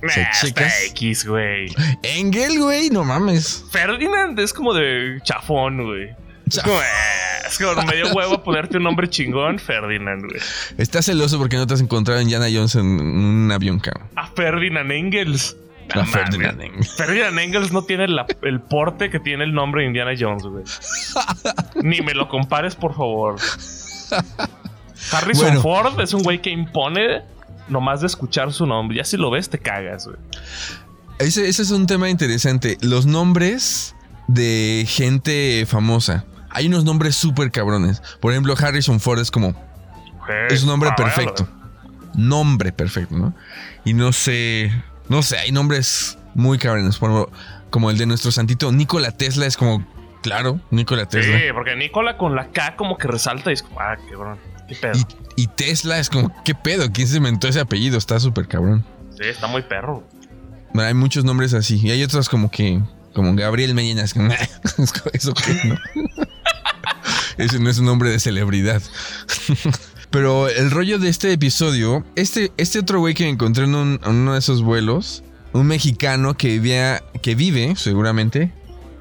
¿Se Nah, está checas? X, güey. Engel, güey, no mames. Ferdinand es como de chafón, güey. Es Chaf- como, eh, es como medio huevo ponerte un nombre chingón, Ferdinand, güey. Estás celoso porque no te has encontrado en Indiana Jones en un avión, cabrón. A Ferdinand Engels. A Ferdinand mames. Engel. Ferdinand Engels no tiene la- el porte que tiene el nombre de Indiana Jones, güey. Ni me lo compares, por favor. Harrison Bueno. Ford es un güey que impone nomás de escuchar su nombre. Ya si lo ves, te cagas, güey. Ese, ese es un tema interesante. Los nombres de gente famosa. Hay unos nombres súper cabrones. Por ejemplo, Harrison Ford es como. Es un nombre perfecto. Nombre perfecto, ¿no? Y no sé. No sé, hay nombres muy cabrones. Por ejemplo, como el de nuestro santito Nikola Tesla es como. Claro, Nikola Tesla. Sí, porque Nicola con la K como que resalta y es como, ah, qué cabrón. Qué pedo. Y, y Tesla es como, ¿qué pedo? ¿Quién se inventó ese apellido? Está súper cabrón. Sí, está muy perro. Bueno, hay muchos nombres así. Y hay otros como que. Como Gabriel como, ¿Eso qué? No. Ese no es un nombre de celebridad. Pero el rollo de este episodio. Este, este otro güey que encontré en, en uno de esos vuelos. Un mexicano que vivía. Que vive, seguramente.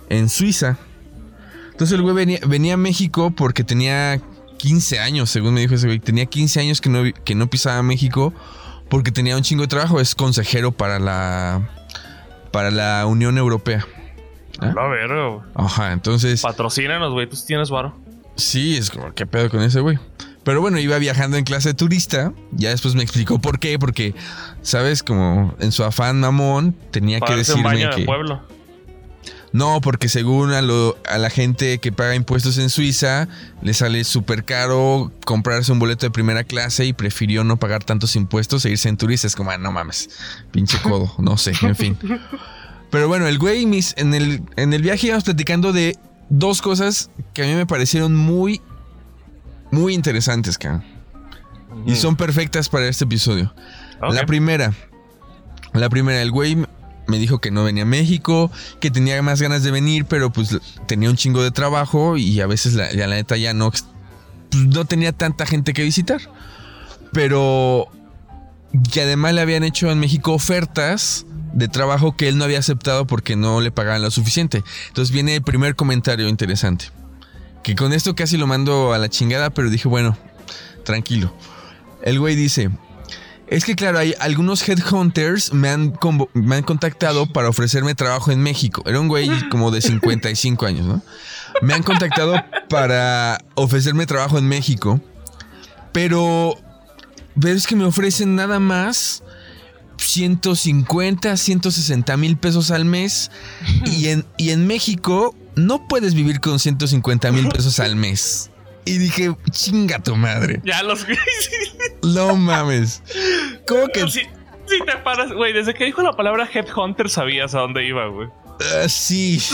En Suiza. Entonces el güey venía, venía a México porque tenía 15 años, según me dijo ese güey. Tenía 15 años que no, que no pisaba México porque tenía un chingo de trabajo. Es consejero para la, para la Unión Europea. La verga, güey. Ajá, entonces Patrocínanos, güey. Tú tienes varo. sí, es como, ¿qué pedo con ese güey? Pero bueno, iba viajando en clase de turista. Ya después me explicó por qué. Porque, ¿sabes? Como en su afán mamón, tenía Para que darse un decirme baño que. de pueblo. No, porque según a, lo- a la gente que paga impuestos en Suiza, le sale súper caro comprarse un boleto de primera clase y prefirió no pagar tantos impuestos e irse en turista. Es como, ah, no mames, pinche codo, no sé, en fin. Pero bueno, el güey, mis, en, el, en el viaje íbamos platicando de dos cosas que a mí me parecieron muy, muy interesantes, cabrón. Y son perfectas para este episodio. La primera. La primera, el güey me dijo que no venía a México, que tenía más ganas de venir, pero pues tenía un chingo de trabajo y a veces la, ya la neta ya no, pues, no tenía tanta gente que visitar. Pero que además le habían hecho en México ofertas de trabajo que él no había aceptado porque no le pagaban lo suficiente. Entonces viene el primer comentario interesante. Que con esto casi lo mando a la chingada, pero dije, bueno, tranquilo. El güey dice, es que claro, hay algunos headhunters me han, me han contactado para ofrecerme trabajo en México. Era un güey como de 55 años, ¿no? Me han contactado para ofrecerme trabajo en México, pero, pero es que me ofrecen nada más 150, 160 mil pesos al mes y en, y en México no puedes vivir con 150 mil pesos al mes. Y dije, chinga tu madre. Ya los. No mames. ¿Cómo que si, si te paras, güey, desde que dijo la palabra headhunter sabías a dónde iba, güey. Ah, sí?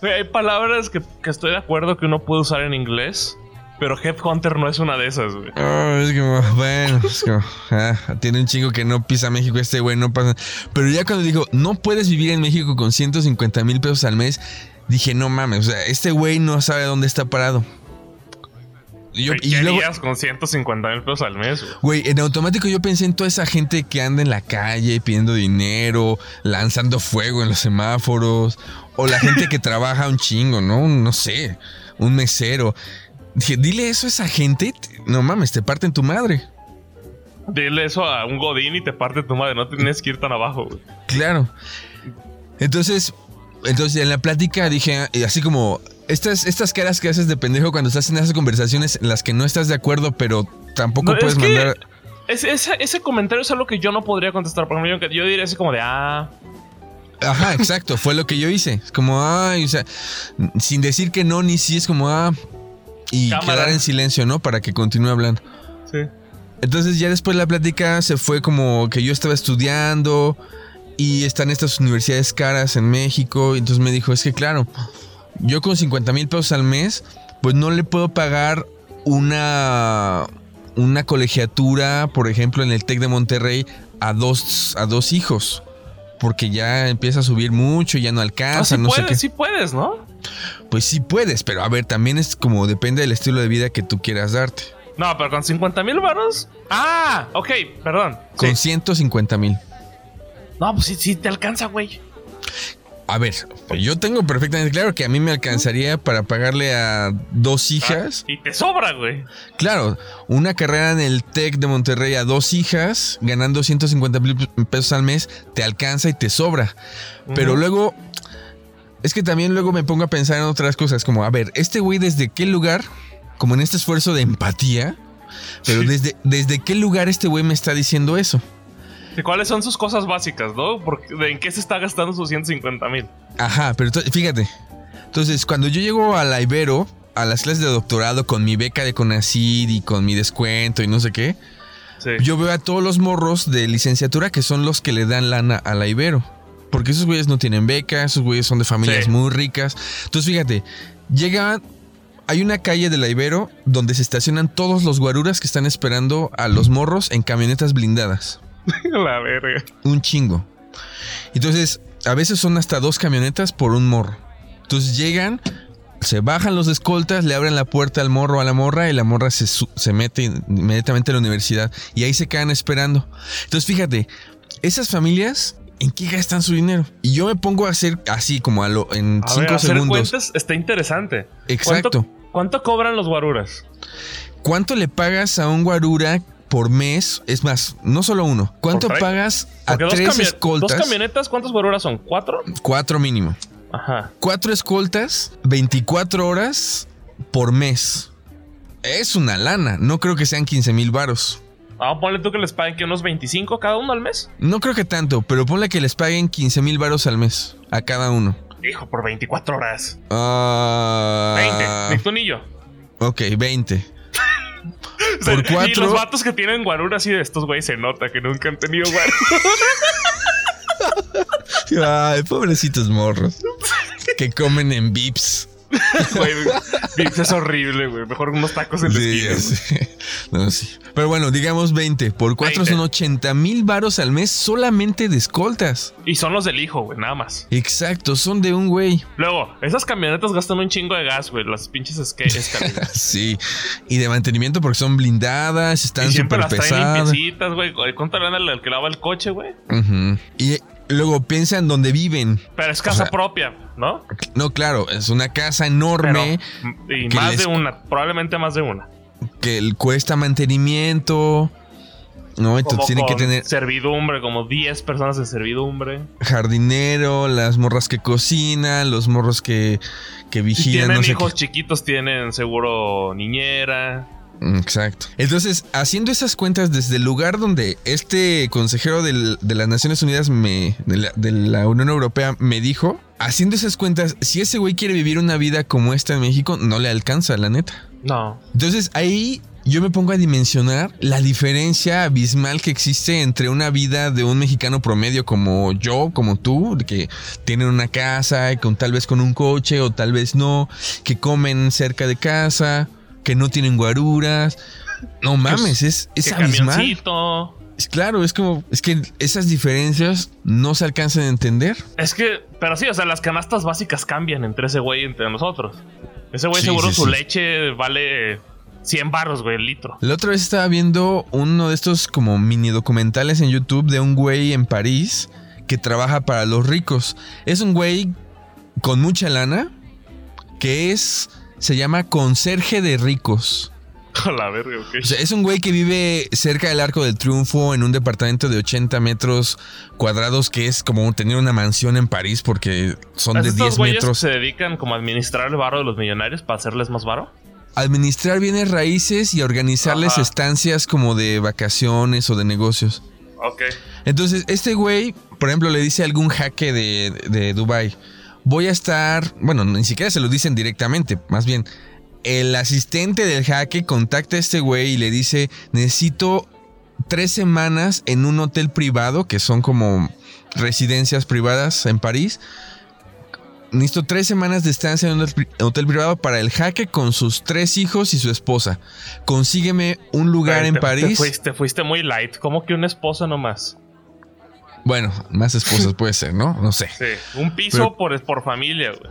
Güey, hay palabras que, que estoy de acuerdo que uno puede usar en inglés, pero headhunter no es una de esas, güey. Ah, es como, bueno, es como, ah, tiene un chingo que no pisa México, este güey no pasa. Pero ya cuando dijo, no puedes vivir en México con 150 mil pesos al mes, dije, no mames, o sea, este güey no sabe dónde está parado. Yo- Güey, y ¿Qué luego, con 150 mil pesos al mes, güey, en automático yo pensé en toda esa gente que anda en la calle pidiendo dinero, lanzando fuego en los semáforos, o la gente que trabaja un chingo, ¿no? No sé, un mesero. Dije, dile eso a esa gente, te- no mames, te parten tu madre. Dile eso a un godín y te parte tu madre. No tienes que ir tan abajo, güey. Claro. Entonces, entonces en la plática dije, así como, estas, estas caras que haces de pendejo cuando estás en esas conversaciones en las que no estás de acuerdo, pero tampoco No, es puedes que mandar... Ese, ese- ese comentario es algo que yo no podría contestar. Por ejemplo, yo, yo diría así como de, ah, Ajá, exacto, fue lo que yo hice. Es como, ay, o sea, sin decir que no ni sí, es como, ah, y Cámara. quedar en silencio, ¿no? Para que continúe hablando. Sí. Entonces ya después la plática se fue como que yo estaba estudiando y están estas universidades caras en México. Y entonces me dijo, es que claro, yo con 50 mil pesos al mes, pues no le puedo pagar una, una colegiatura, por ejemplo, en el TEC de Monterrey a dos, a dos hijos. Porque ya empieza a subir mucho, ya no Ah, alcanza, sí no sé puedes, qué. sí puedes, ¿no? Pues sí puedes, pero a ver, también es como depende del estilo de vida que tú quieras darte. No, pero con 50 mil varos. Ah, ok, perdón. Con Sí. 150 mil. No, pues sí, sí te alcanza, güey. A ver, pues yo tengo perfectamente claro que a mí me alcanzaría para pagarle a dos hijas. Y te sobra, güey. Claro, una carrera en el TEC de Monterrey a dos hijas, ganando 150 mil pesos al mes, te alcanza y te sobra. Pero luego, es que también luego me pongo a pensar en otras cosas, como, a ver, este güey desde qué lugar, como en este esfuerzo de empatía, pero Sí. desde, desde qué lugar este güey me está diciendo eso. ¿Y ¿Cuáles son sus cosas básicas, no? Porque, ¿de ¿En qué se está gastando sus 150 mil? Ajá, pero fíjate. Entonces, cuando yo llego a la Ibero, a las clases de doctorado con mi beca de Conacid y con mi descuento y no sé qué, Sí. yo veo a todos los morros de licenciatura que son los que le dan lana a la Ibero. Porque esos güeyes no tienen beca, esos güeyes son de familias Sí. muy ricas. Entonces, fíjate, llegan. Hay una calle de la Ibero donde se estacionan todos los guaruras que están esperando a los morros en camionetas blindadas. La verga. Un chingo. Entonces, a veces son hasta dos camionetas por un morro. Entonces llegan, se bajan los escoltas, le abren la puerta al morro a la morra y la morra se, se mete inmediatamente a la universidad. Y ahí se quedan esperando. Entonces, fíjate, esas familias, ¿en qué gastan su dinero? Y yo me pongo a hacer así, como a lo, en A cinco ver, hacer segundos. cuentas está interesante. Exacto. ¿Cuánto, cuánto cobran los guaruras? ¿Cuánto le pagas a un guarura por mes? Es más, no solo uno. ¿Cuánto pagas a Porque dos, tres camio- escoltas? dos camionetas, ¿cuántos guaruras son? ¿Cuatro? Cuatro mínimo. Ajá. Cuatro escoltas, 24 horas por mes. Es una lana. No creo que sean 15 mil varos. Ah, ponle tú que les paguen que unos 25 cada uno al mes. No creo que tanto, pero ponle que les paguen 15 mil varos al mes a cada uno. Hijo, por 24 horas. Ah, 20. Ni tú ni yo. Ok, 20. O sea, Por Y cuatro- los vatos que tienen guaruras y de estos güeyes se nota que nunca han tenido guaruras. Ay, pobrecitos morros. Que comen en Vips. Güey, Vips es horrible, güey. Mejor unos tacos en la Sí, esquina, ya sé. No, sí. Pero bueno, digamos 20. Por 4 20. son 80 mil varos al mes solamente de escoltas. Y son los del hijo, güey, nada más. Exacto, son de un güey. Luego, esas camionetas gastan un chingo de gas, güey. Las pinches escaleras. Sí, y de mantenimiento porque son blindadas, están y siempre súper las traen pesadas. güey. ¿Cuánto le dan al que lava el coche, güey? Ujú. Y luego piensa en dónde viven. Pero es casa O sea, propia, ¿no? No, claro, es una casa Pero, enorme y más les- de una, probablemente más de una. que cuesta mantenimiento. No, entonces tiene que tener servidumbre, como 10 personas de servidumbre. jardinero, las morras que cocinan, los morros que, que Si vigilan, tienen no sé hijos chiquitos, tienen seguro niñera. Exacto. Entonces, haciendo esas cuentas desde el lugar donde este consejero del- de las Naciones Unidas me, de, la, de la Unión Europea me dijo, haciendo esas cuentas, si ese güey quiere vivir una vida como esta en México, no le alcanza, la neta. No. Entonces ahí yo me pongo a dimensionar la diferencia abismal que existe entre una vida de un mexicano promedio como yo, como tú, que tienen una casa, con, tal vez con un coche o tal vez no, que comen cerca de casa, que no tienen guaruras. No mames, es, es ¿Qué abismal. camioncito? Claro, es como, es que esas diferencias no se alcanzan a entender. Es que, pero sí, o sea, las canastas básicas cambian entre ese güey y entre nosotros. Ese güey Sí, seguro sí, su sí. leche vale 100 barros, güey, el litro. La otra vez estaba viendo uno de estos como mini documentales en YouTube de un güey en París que trabaja para los ricos. Es un güey con mucha lana que es, se llama conserje de ricos. A la verga, ok. O sea, es un güey que vive cerca del Arco del Triunfo en un departamento de 80 metros cuadrados que es como tener una mansión en París porque son de ¿Es 10 estos güeyes metros. que se dedican como a administrar el varo de los millonarios para hacerles más varo? Administrar bienes raíces y organizarles Ajá. estancias como de vacaciones o de negocios. Ok. Entonces, este güey, por ejemplo, le dice a algún jaque de, de Dubai, voy a estar, bueno, ni siquiera se lo dicen directamente, más bien, el asistente del jaque contacta a este güey y le dice, necesito tres semanas en un hotel privado, que son como residencias privadas en París. Necesito tres semanas de estancia en un hotel privado para el jaque con sus tres hijos y su esposa. Consígueme un lugar Ay, en te- París. Te fuiste, fuiste muy light. ¿Cómo que una esposa nomás? Bueno, más esposas puede ser, ¿no? No sé. Sí. Un piso Pero- por, por familia, güey.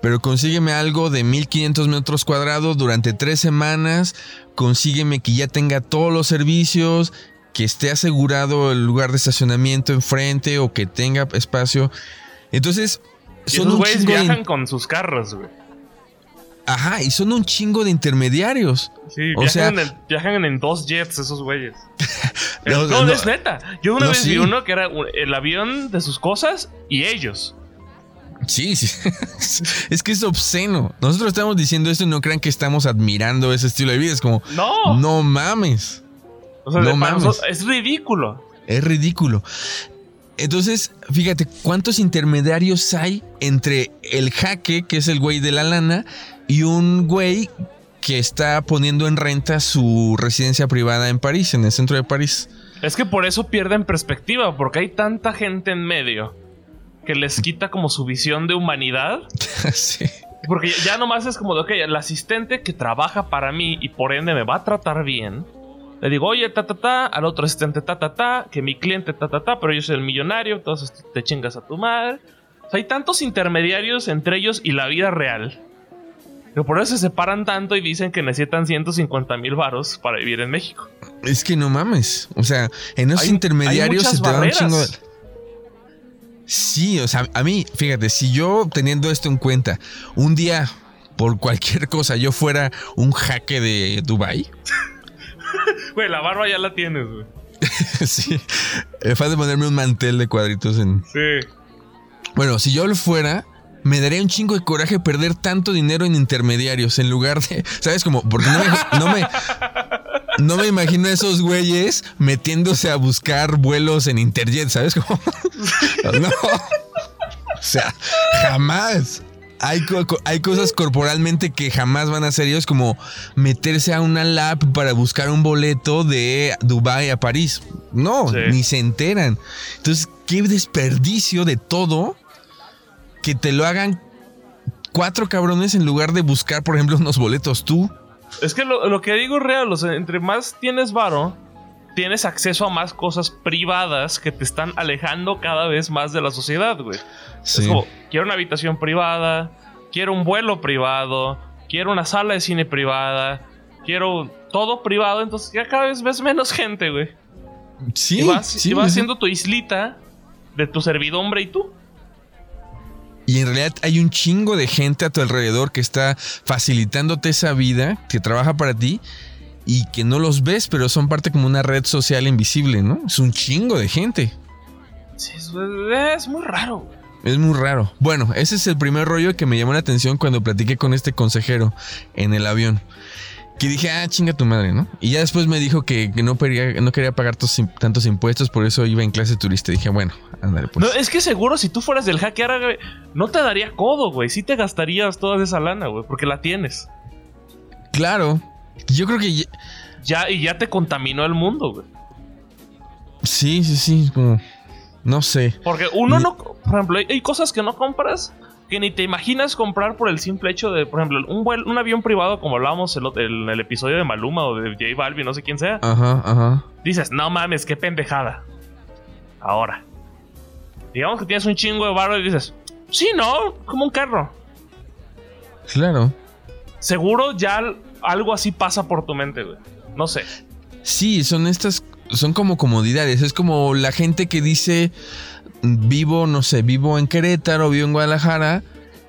Pero consígueme algo de 1500 metros cuadrados durante tres semanas. Consígueme que ya tenga todos los servicios. Que esté asegurado el lugar de estacionamiento enfrente o que tenga espacio. Entonces, Y son esos un güeyes de- viajan con sus carros, güey. Ajá, y son un chingo de intermediarios. Sí, O viajan, sea- en el- viajan en dos jets esos güeyes. No, no, no, es neta. Yo una no, vez sí. vi uno que era el avión de sus cosas y ellos. Sí, sí. es que es obsceno. Nosotros estamos diciendo esto y no crean que estamos admirando ese estilo de vida. Es como, No. no mames. O sea, no mames. es ridículo. Es ridículo. Entonces, fíjate, ¿cuántos intermediarios hay entre el jaque, que es el güey de la lana, y un güey que está poniendo en renta su residencia privada en París, en el centro de París? Es que por eso pierden perspectiva, porque hay tanta gente en medio que les quita como su visión de humanidad. sí. Porque ya- nomás es como de, ok, el asistente que trabaja para mí y por ende me va a tratar bien. Le digo, oye, ta, ta, ta, al otro asistente, ta, ta, ta, que mi cliente, ta, ta, ta, pero yo soy el millonario, entonces te chingas a tu madre. O sea, hay tantos intermediarios entre ellos y la vida real. Pero por eso se separan tanto y dicen que necesitan 150 mil varos para vivir en México. Es que no mames. O sea, en esos Hay- intermediarios hay se te da un barreras. chingo de... Sí, o sea, a mí, fíjate, si yo teniendo esto en cuenta, un día, por cualquier cosa, yo fuera un jaque de Dubai, Güey, la barba ya la tienes, güey. sí, eh, fue de ponerme un mantel de cuadritos en... Sí. Bueno, si yo lo fuera, me daría un chingo de coraje perder tanto dinero en intermediarios en lugar de, ¿sabes? Como, porque no me, no me, no me imagino a esos güeyes metiéndose a buscar vuelos en Interjet, ¿sabes? Como, no. O sea, jamás. Hay, co- co- hay cosas corporalmente que jamás van a hacer ellos, como meterse a una lab para buscar un boleto de Dubai a París. No, Sí. ni se enteran. Entonces, qué desperdicio de todo que te lo hagan cuatro cabrones en lugar de buscar, por ejemplo, unos boletos tú. Es que lo, lo que digo es real, o sea, entre más tienes varo, tienes acceso a más cosas privadas que te están alejando cada vez más de la sociedad, güey. Es como, quiero una habitación privada, quiero un vuelo privado, quiero una sala de cine privada, quiero todo privado, entonces ya cada vez ves menos gente, güey. Sí, y vas, sí, y vas sí. haciendo tu islita de tu servidumbre y tú. Y en realidad hay un chingo de gente a tu alrededor que está facilitándote esa vida, que trabaja para ti y que no los ves, pero son parte como una red social invisible, ¿no? Es un chingo de gente. Sí, es, es muy raro, güey. Es muy raro. Bueno, ese es el primer rollo que me llamó la atención cuando platiqué con este consejero en el avión. Que dije, ah, chinga tu madre, ¿no? Y ya después me dijo que, que no, quería, no quería pagar tos- tantos impuestos, por eso iba en clase turista. dije, bueno, ándale, pues. No, es que seguro si tú fueras del hacker árabe, no te daría codo, güey. Sí te gastarías toda esa lana, güey, porque la tienes. Claro. Yo creo que ya- Ya, y ya te contaminó el mundo, güey. sí, sí, sí. Como, no sé. Porque uno no. Por ejemplo, hay, hay cosas que no compras que ni te imaginas comprar por el simple hecho de, por ejemplo, un, vuel- un avión privado, como hablábamos el, en el episodio de Maluma o de J Balvin, no sé quién sea. Ajá, ajá. Dices, no mames, qué pendejada. Ahora. Digamos que tienes un chingo de barro y dices, sí, no, como un carro. Claro. Seguro ya algo así pasa por tu mente, güey. No sé. Sí, son estas, son como comodidades. Es como la gente que dice, vivo, no sé, vivo en Querétaro, vivo en Guadalajara.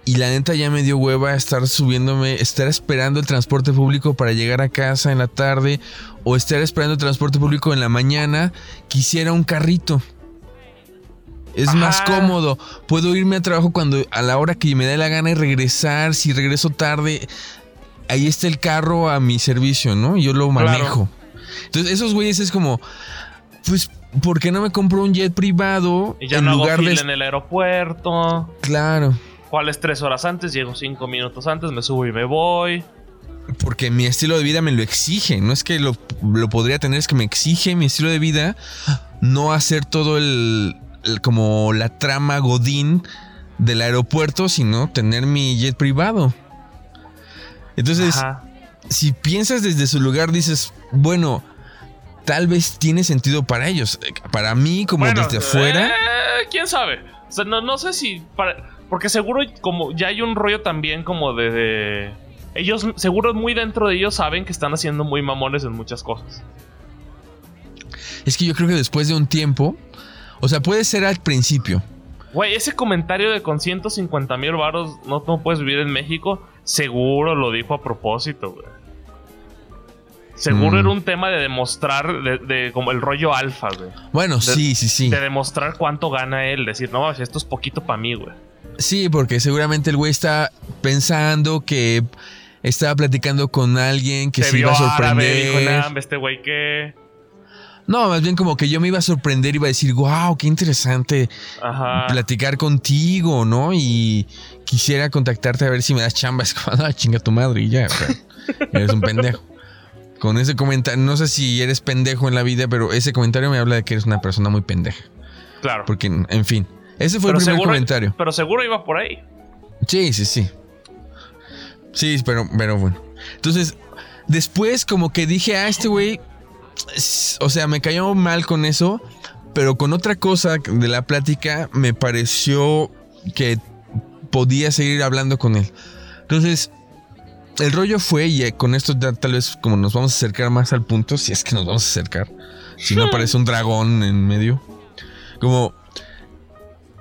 Y la neta ya me dio hueva estar subiéndome, estar esperando el transporte público para llegar a casa en la tarde o estar esperando el transporte público en la mañana. Quisiera un carrito. Es Ajá. más cómodo. Puedo irme a trabajo cuando a la hora que me dé la gana y regresar. Si regreso tarde, ahí está el carro a mi servicio, ¿no? Yo lo Claro. Entonces, esos güeyes es como, pues ¿por qué no me compro un jet privado Y ya en no hago lugar fila de... en el aeropuerto. Claro, ¿Cuál es tres horas antes? Llego cinco minutos antes, me subo y me voy. porque mi estilo de vida me lo exige. No es que lo, lo podría tener, es que me exige mi estilo de vida no hacer todo el, el- como la trama godín del aeropuerto, sino tener mi jet privado. Entonces, Ajá. Si piensas desde su lugar, dices, bueno, tal vez tiene sentido para ellos. Para mí, como Bueno, desde afuera, eh, ¿Quién sabe? O sea, no, no sé si... para- porque seguro como ya hay un rollo también como de, de- Ellos, seguro muy dentro de ellos saben que están haciendo muy mamones en muchas cosas. es que yo creo que después de un tiempo, o sea, puede ser al principio. Güey, ese comentario de con 150 mil varos no, no puedes vivir en México, seguro lo dijo a propósito, güey. Seguro Mm. era un tema de demostrar, de, de como el rollo alfa, güey. Bueno, sí, sí, sí. De demostrar cuánto gana él. Decir, no, esto es poquito para mí, güey. Sí, porque seguramente el güey está pensando que estaba platicando con alguien que Se iba a árabe, dijo, sorprender. "Nah, este güey que... No, más bien como que yo me iba a sorprender, iba a decir, wow, qué interesante Ajá. platicar contigo, ¿no? Y quisiera contactarte a ver si me das chamba. Es como, ah, chinga tu madre y ya. o sea, eres un pendejo. Con ese comentario, no sé si eres pendejo en la vida, pero ese comentario me habla de que eres una persona muy pendeja. Claro. Porque, en fin, ese fue Pero el primer seguro, comentario. pero seguro iba por ahí. Sí, sí, sí. Sí, pero, pero bueno. Entonces, después como que dije, ah, este güey, o sea, me cayó mal con eso, pero con otra cosa de la plática me pareció que podía seguir hablando con él. Entonces, el rollo fue, y eh, con esto ya tal vez como nos vamos a acercar más al punto, si es que nos vamos a acercar, si no aparece un dragón en medio, como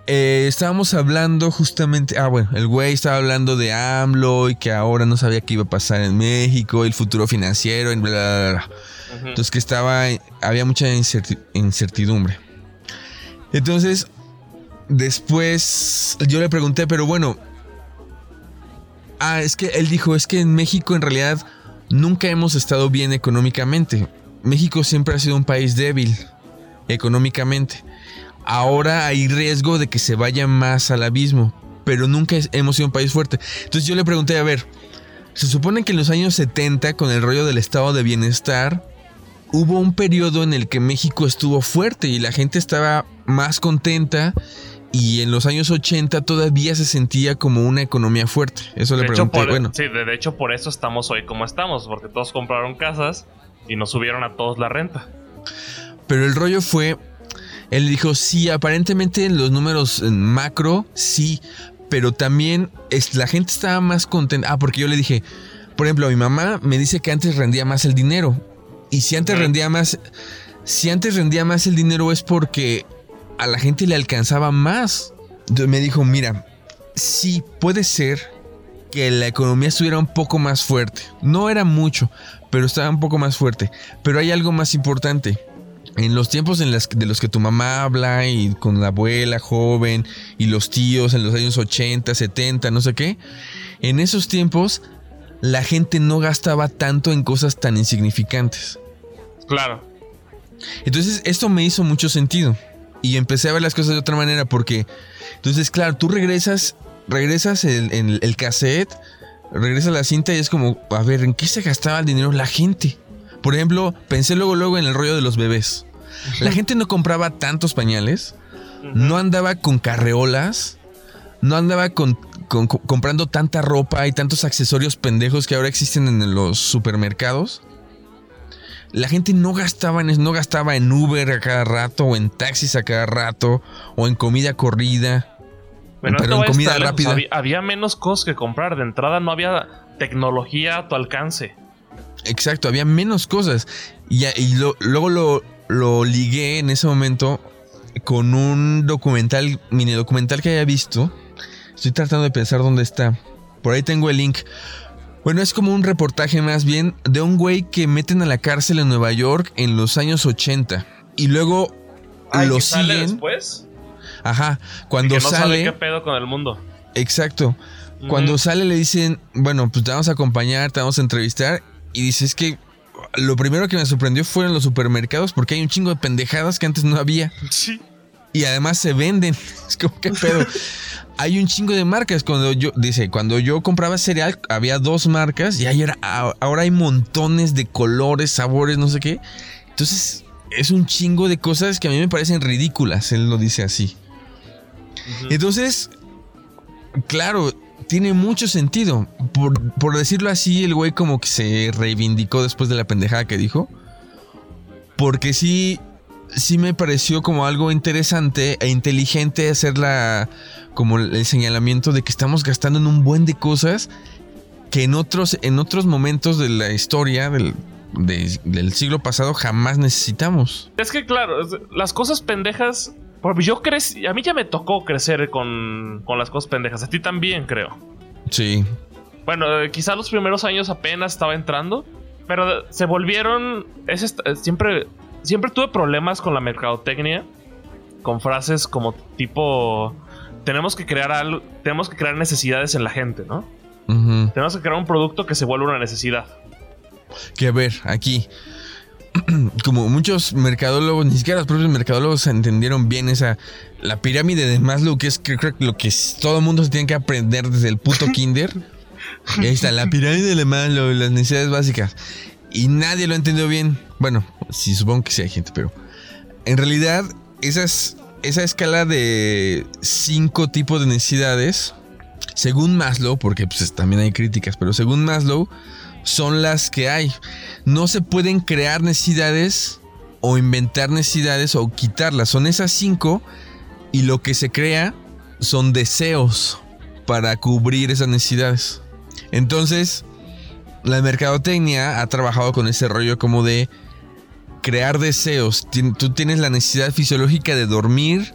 eh, estábamos hablando justamente. Ah, bueno, el güey estaba hablando de AMLO y que ahora no sabía qué iba a pasar en México, el futuro financiero, y bla, bla, bla. Entonces, que estaba. Había mucha incerti- incertidumbre. Entonces, después yo le pregunté, pero bueno. Ah, es que él dijo: es que en México en realidad nunca hemos estado bien económicamente. México siempre ha sido un país débil económicamente. Ahora hay riesgo de que se vaya más al abismo, pero nunca hemos sido un país fuerte. Entonces yo le pregunté, a ver, se supone que en los años 70, con el rollo del estado de bienestar, hubo un periodo en el que México estuvo fuerte y la gente estaba más contenta y en los años 80 todavía se sentía como una economía fuerte. Eso le hecho, pregunté, por, bueno, sí, de, de hecho, por eso estamos hoy como estamos, porque todos compraron casas y nos subieron a todos la renta. Pero el rollo fue, él dijo, sí, aparentemente en los números en macro, sí, pero también es, la gente estaba más contenta. Ah, porque yo le dije, por ejemplo, mi mamá me dice que antes rendía más el dinero. Y si antes rendía más, si antes rendía más el dinero es porque a la gente le alcanzaba más. Entonces me dijo, mira, sí puede ser que la economía estuviera un poco más fuerte. No era mucho, pero estaba un poco más fuerte. Pero hay algo más importante. En los tiempos en las- de los que tu mamá habla y con la abuela joven y los tíos en los años 80, 70, no sé qué, en esos tiempos la gente no gastaba tanto en cosas tan insignificantes. Claro. Entonces esto me hizo mucho sentido y empecé a ver las cosas de otra manera porque entonces claro, tú regresas, regresas el, el, el cassette, regresas la cinta y es como, a ver, ¿en qué se gastaba el dinero la gente? Por ejemplo, pensé luego luego en el rollo de los bebés. La gente no compraba tantos pañales, no andaba con carreolas, no andaba con, con- con- comprando tanta ropa y tantos accesorios pendejos que ahora existen en los supermercados. La gente no gastaba en, no gastaba en Uber a cada rato, o en taxis a cada rato, o en comida corrida. Pero en comida rápida. Había, había menos cosas que comprar. De entrada no había tecnología a tu alcance. Exacto, había menos cosas. Y, y lo- luego lo, lo ligué en ese momento con un documental, mini documental que haya visto. Estoy tratando de pensar dónde está. Por ahí tengo el link. Bueno, es como un reportaje más bien de un güey que meten a la cárcel en Nueva York en los años 80. Y luego Ay, lo ¿que sale siguen. después? Ajá, Y cuando que no sabe sale. qué pedo con el mundo. Exacto. Cuando sale le dicen, bueno, pues te vamos a acompañar, te vamos a entrevistar. Y dice, es que lo primero que me sorprendió fueron los supermercados porque hay un chingo de pendejadas que antes no había. Sí. Y además se venden. Es como que pedo. hay un chingo de marcas. Cuando yo, dice, cuando yo compraba cereal, había dos marcas y ahora, ahora hay montones de colores, sabores, no sé qué. Entonces, es un chingo de cosas que a mí me parecen ridículas. Él lo dice así. Entonces, claro, tiene mucho sentido. Por, decirlo así, el güey como que se reivindicó después de la pendejada que dijo. Porque sí, sí me pareció como algo interesante e inteligente hacer la, como el señalamiento de que estamos gastando en un buen de cosas que en otros, en otros momentos de la historia del, del siglo pasado jamás necesitamos. Es que claro, las cosas pendejas yo crecí, a mí ya me tocó crecer con, con las cosas pendejas. A ti también, creo. Sí. Bueno, eh, quizá los primeros años apenas estaba entrando, pero se volvieron. Es siempre, siempre tuve problemas con la mercadotecnia, con frases como tipo: tenemos que crear algo, tenemos que crear necesidades en la gente, ¿no? Tenemos que crear un producto que se vuelva una necesidad. Que a ver, aquí como muchos mercadólogos, ni siquiera los propios mercadólogos entendieron bien esa la pirámide de Maslow, que es creo, lo que todo el mundo se tiene que aprender desde el puto kinder. ahí está, la pirámide de Maslow, las necesidades básicas. Y nadie lo entendió bien. Bueno, sí, supongo que sí hay gente, pero en realidad esas, esa escala de cinco tipos de necesidades, según Maslow, porque pues, también hay críticas, pero según Maslow, son las que hay. No se pueden crear necesidades o inventar necesidades o quitarlas. Son esas cinco y lo que se crea son deseos para cubrir esas necesidades. Entonces, la mercadotecnia ha trabajado con ese rollo como de crear deseos. Tú tienes la necesidad fisiológica de dormir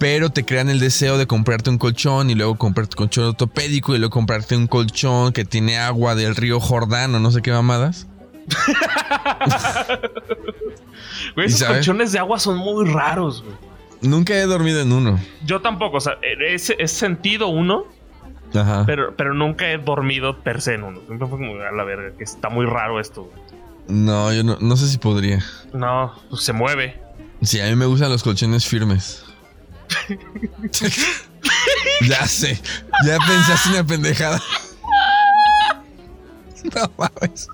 pero te crean el deseo de comprarte un colchón y luego comprarte un colchón ortopédico y luego comprarte un colchón que tiene agua del río Jordán o no sé qué mamadas. güey, esos colchones de agua son muy raros, güey. Nunca he dormido en uno. Yo tampoco, o sea, he, sentido uno, Ajá. Pero, pero nunca he dormido per se en uno. Siempre fue como a la verga, que está muy raro esto. Güey. No, yo no, no sé si podría. No, pues se mueve. Sí, a mí me gustan los colchones firmes. ya sé. Ya pensaste una pendejada. No mames.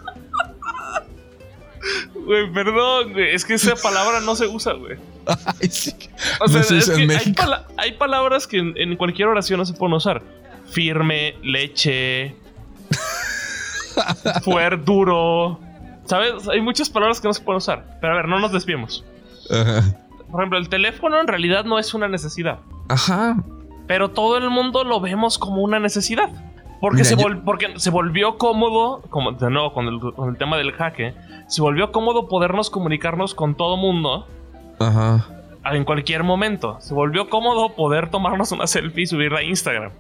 Güey, perdón, güey. Es que esa palabra no se usa, güey. Ay, sí. O sea, es que hay, palabras que en, cualquier oración no se pueden usar. Firme, leche, fuer, duro. ¿Sabes? Hay muchas palabras que no se pueden usar. Pero a ver, no nos desviemos. Ajá. Por ejemplo, el teléfono en realidad no es una necesidad. Ajá. Pero todo el mundo lo vemos como una necesidad. Porque, se, porque se volvió cómodo, como de nuevo con el, tema del jaque, se volvió cómodo podernos comunicarnos con todo mundo. Ajá. En cualquier momento. Se volvió cómodo poder tomarnos una selfie y subirla a Instagram.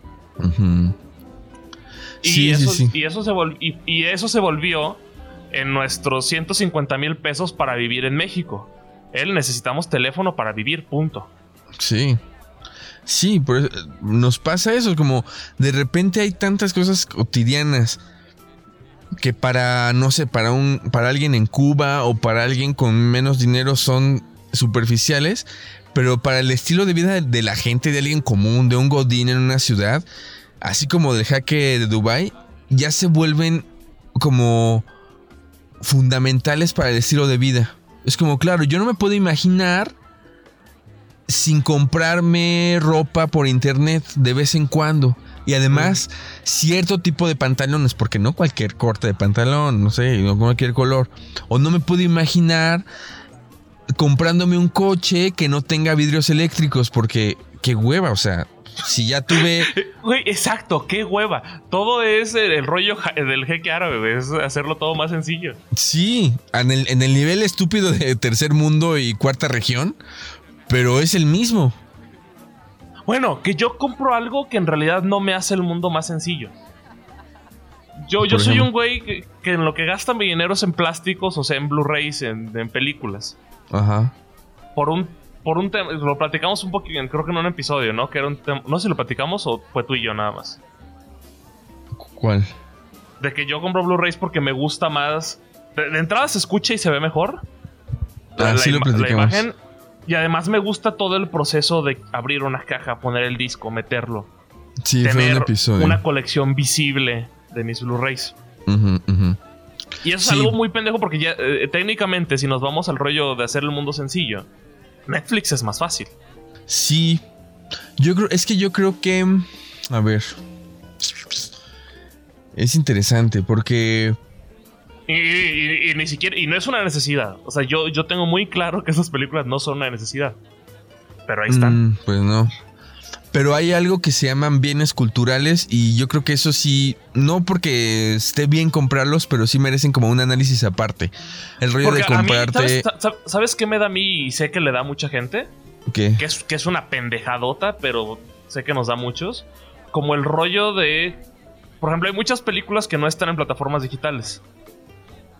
Y, eso, Y, eso se y eso se volvió en nuestros 150 mil pesos para vivir en México. Él necesitamos teléfono para vivir, punto. Sí. Sí, nos pasa eso, como de repente hay tantas cosas cotidianas que para, no sé, para un, para alguien en Cuba o para alguien con menos dinero son superficiales, pero para el estilo de vida de la gente, de alguien común, de un godín en una ciudad, así como del jaque de Dubai, ya se vuelven como fundamentales para el estilo de vida. Es como, claro, yo no me puedo imaginar sin comprarme ropa por internet de vez en cuando. Y además, cierto tipo de pantalones, porque no cualquier corte de pantalón, no sé, no cualquier color. O no me puedo imaginar comprándome un coche que no tenga vidrios eléctricos, porque qué hueva, o sea, si ya tuve. Güey, exacto, qué hueva. Todo es el, rollo del jeque árabe, es hacerlo todo más sencillo. Sí, en el, en el nivel estúpido de tercer mundo y cuarta región, pero es el mismo. Bueno, que yo compro algo que en realidad no me hace el mundo más sencillo. Yo, yo soy un güey que, en lo que gasta mi dinero es en plásticos, o sea, en Blu-rays, en, en películas. Ajá. Por un por un tema, lo platicamos un poquito, creo que en un episodio, ¿no? Que era un no sé si lo platicamos o fue tú y yo nada más. ¿Cuál? De que yo compro Blu-rays porque me gusta más de, de entrada se escucha y se ve mejor. Ah, la, sí lo ima- la platicamos. imagen. Y además me gusta todo el proceso de abrir una caja, poner el disco, meterlo. Sí, fue un tener episodio. una colección visible de mis Blu-rays. Ujú, ujú. Y eso Sí. es algo muy pendejo porque ya eh, técnicamente si nos vamos al rollo de hacer el mundo sencillo, Netflix es más fácil. Sí. Yo creo, es que yo creo que. A ver. Es interesante porque. Y, y- y ni siquiera, y no es una necesidad. O sea, yo, yo tengo muy claro que esas películas no son una necesidad. Pero ahí están. Mm, pues no. Pero hay algo que se llaman bienes culturales y yo creo que eso sí, no porque esté bien comprarlos, pero sí merecen como un análisis aparte. El rollo Porque de mí, comprarte... ¿sabes, sa- ¿sabes qué me da a mí y sé que le da a mucha gente? ¿Qué? Que es, que es una pendejadota, pero sé que nos da a muchos. Como el rollo de... Por ejemplo, hay muchas películas que no están en plataformas digitales.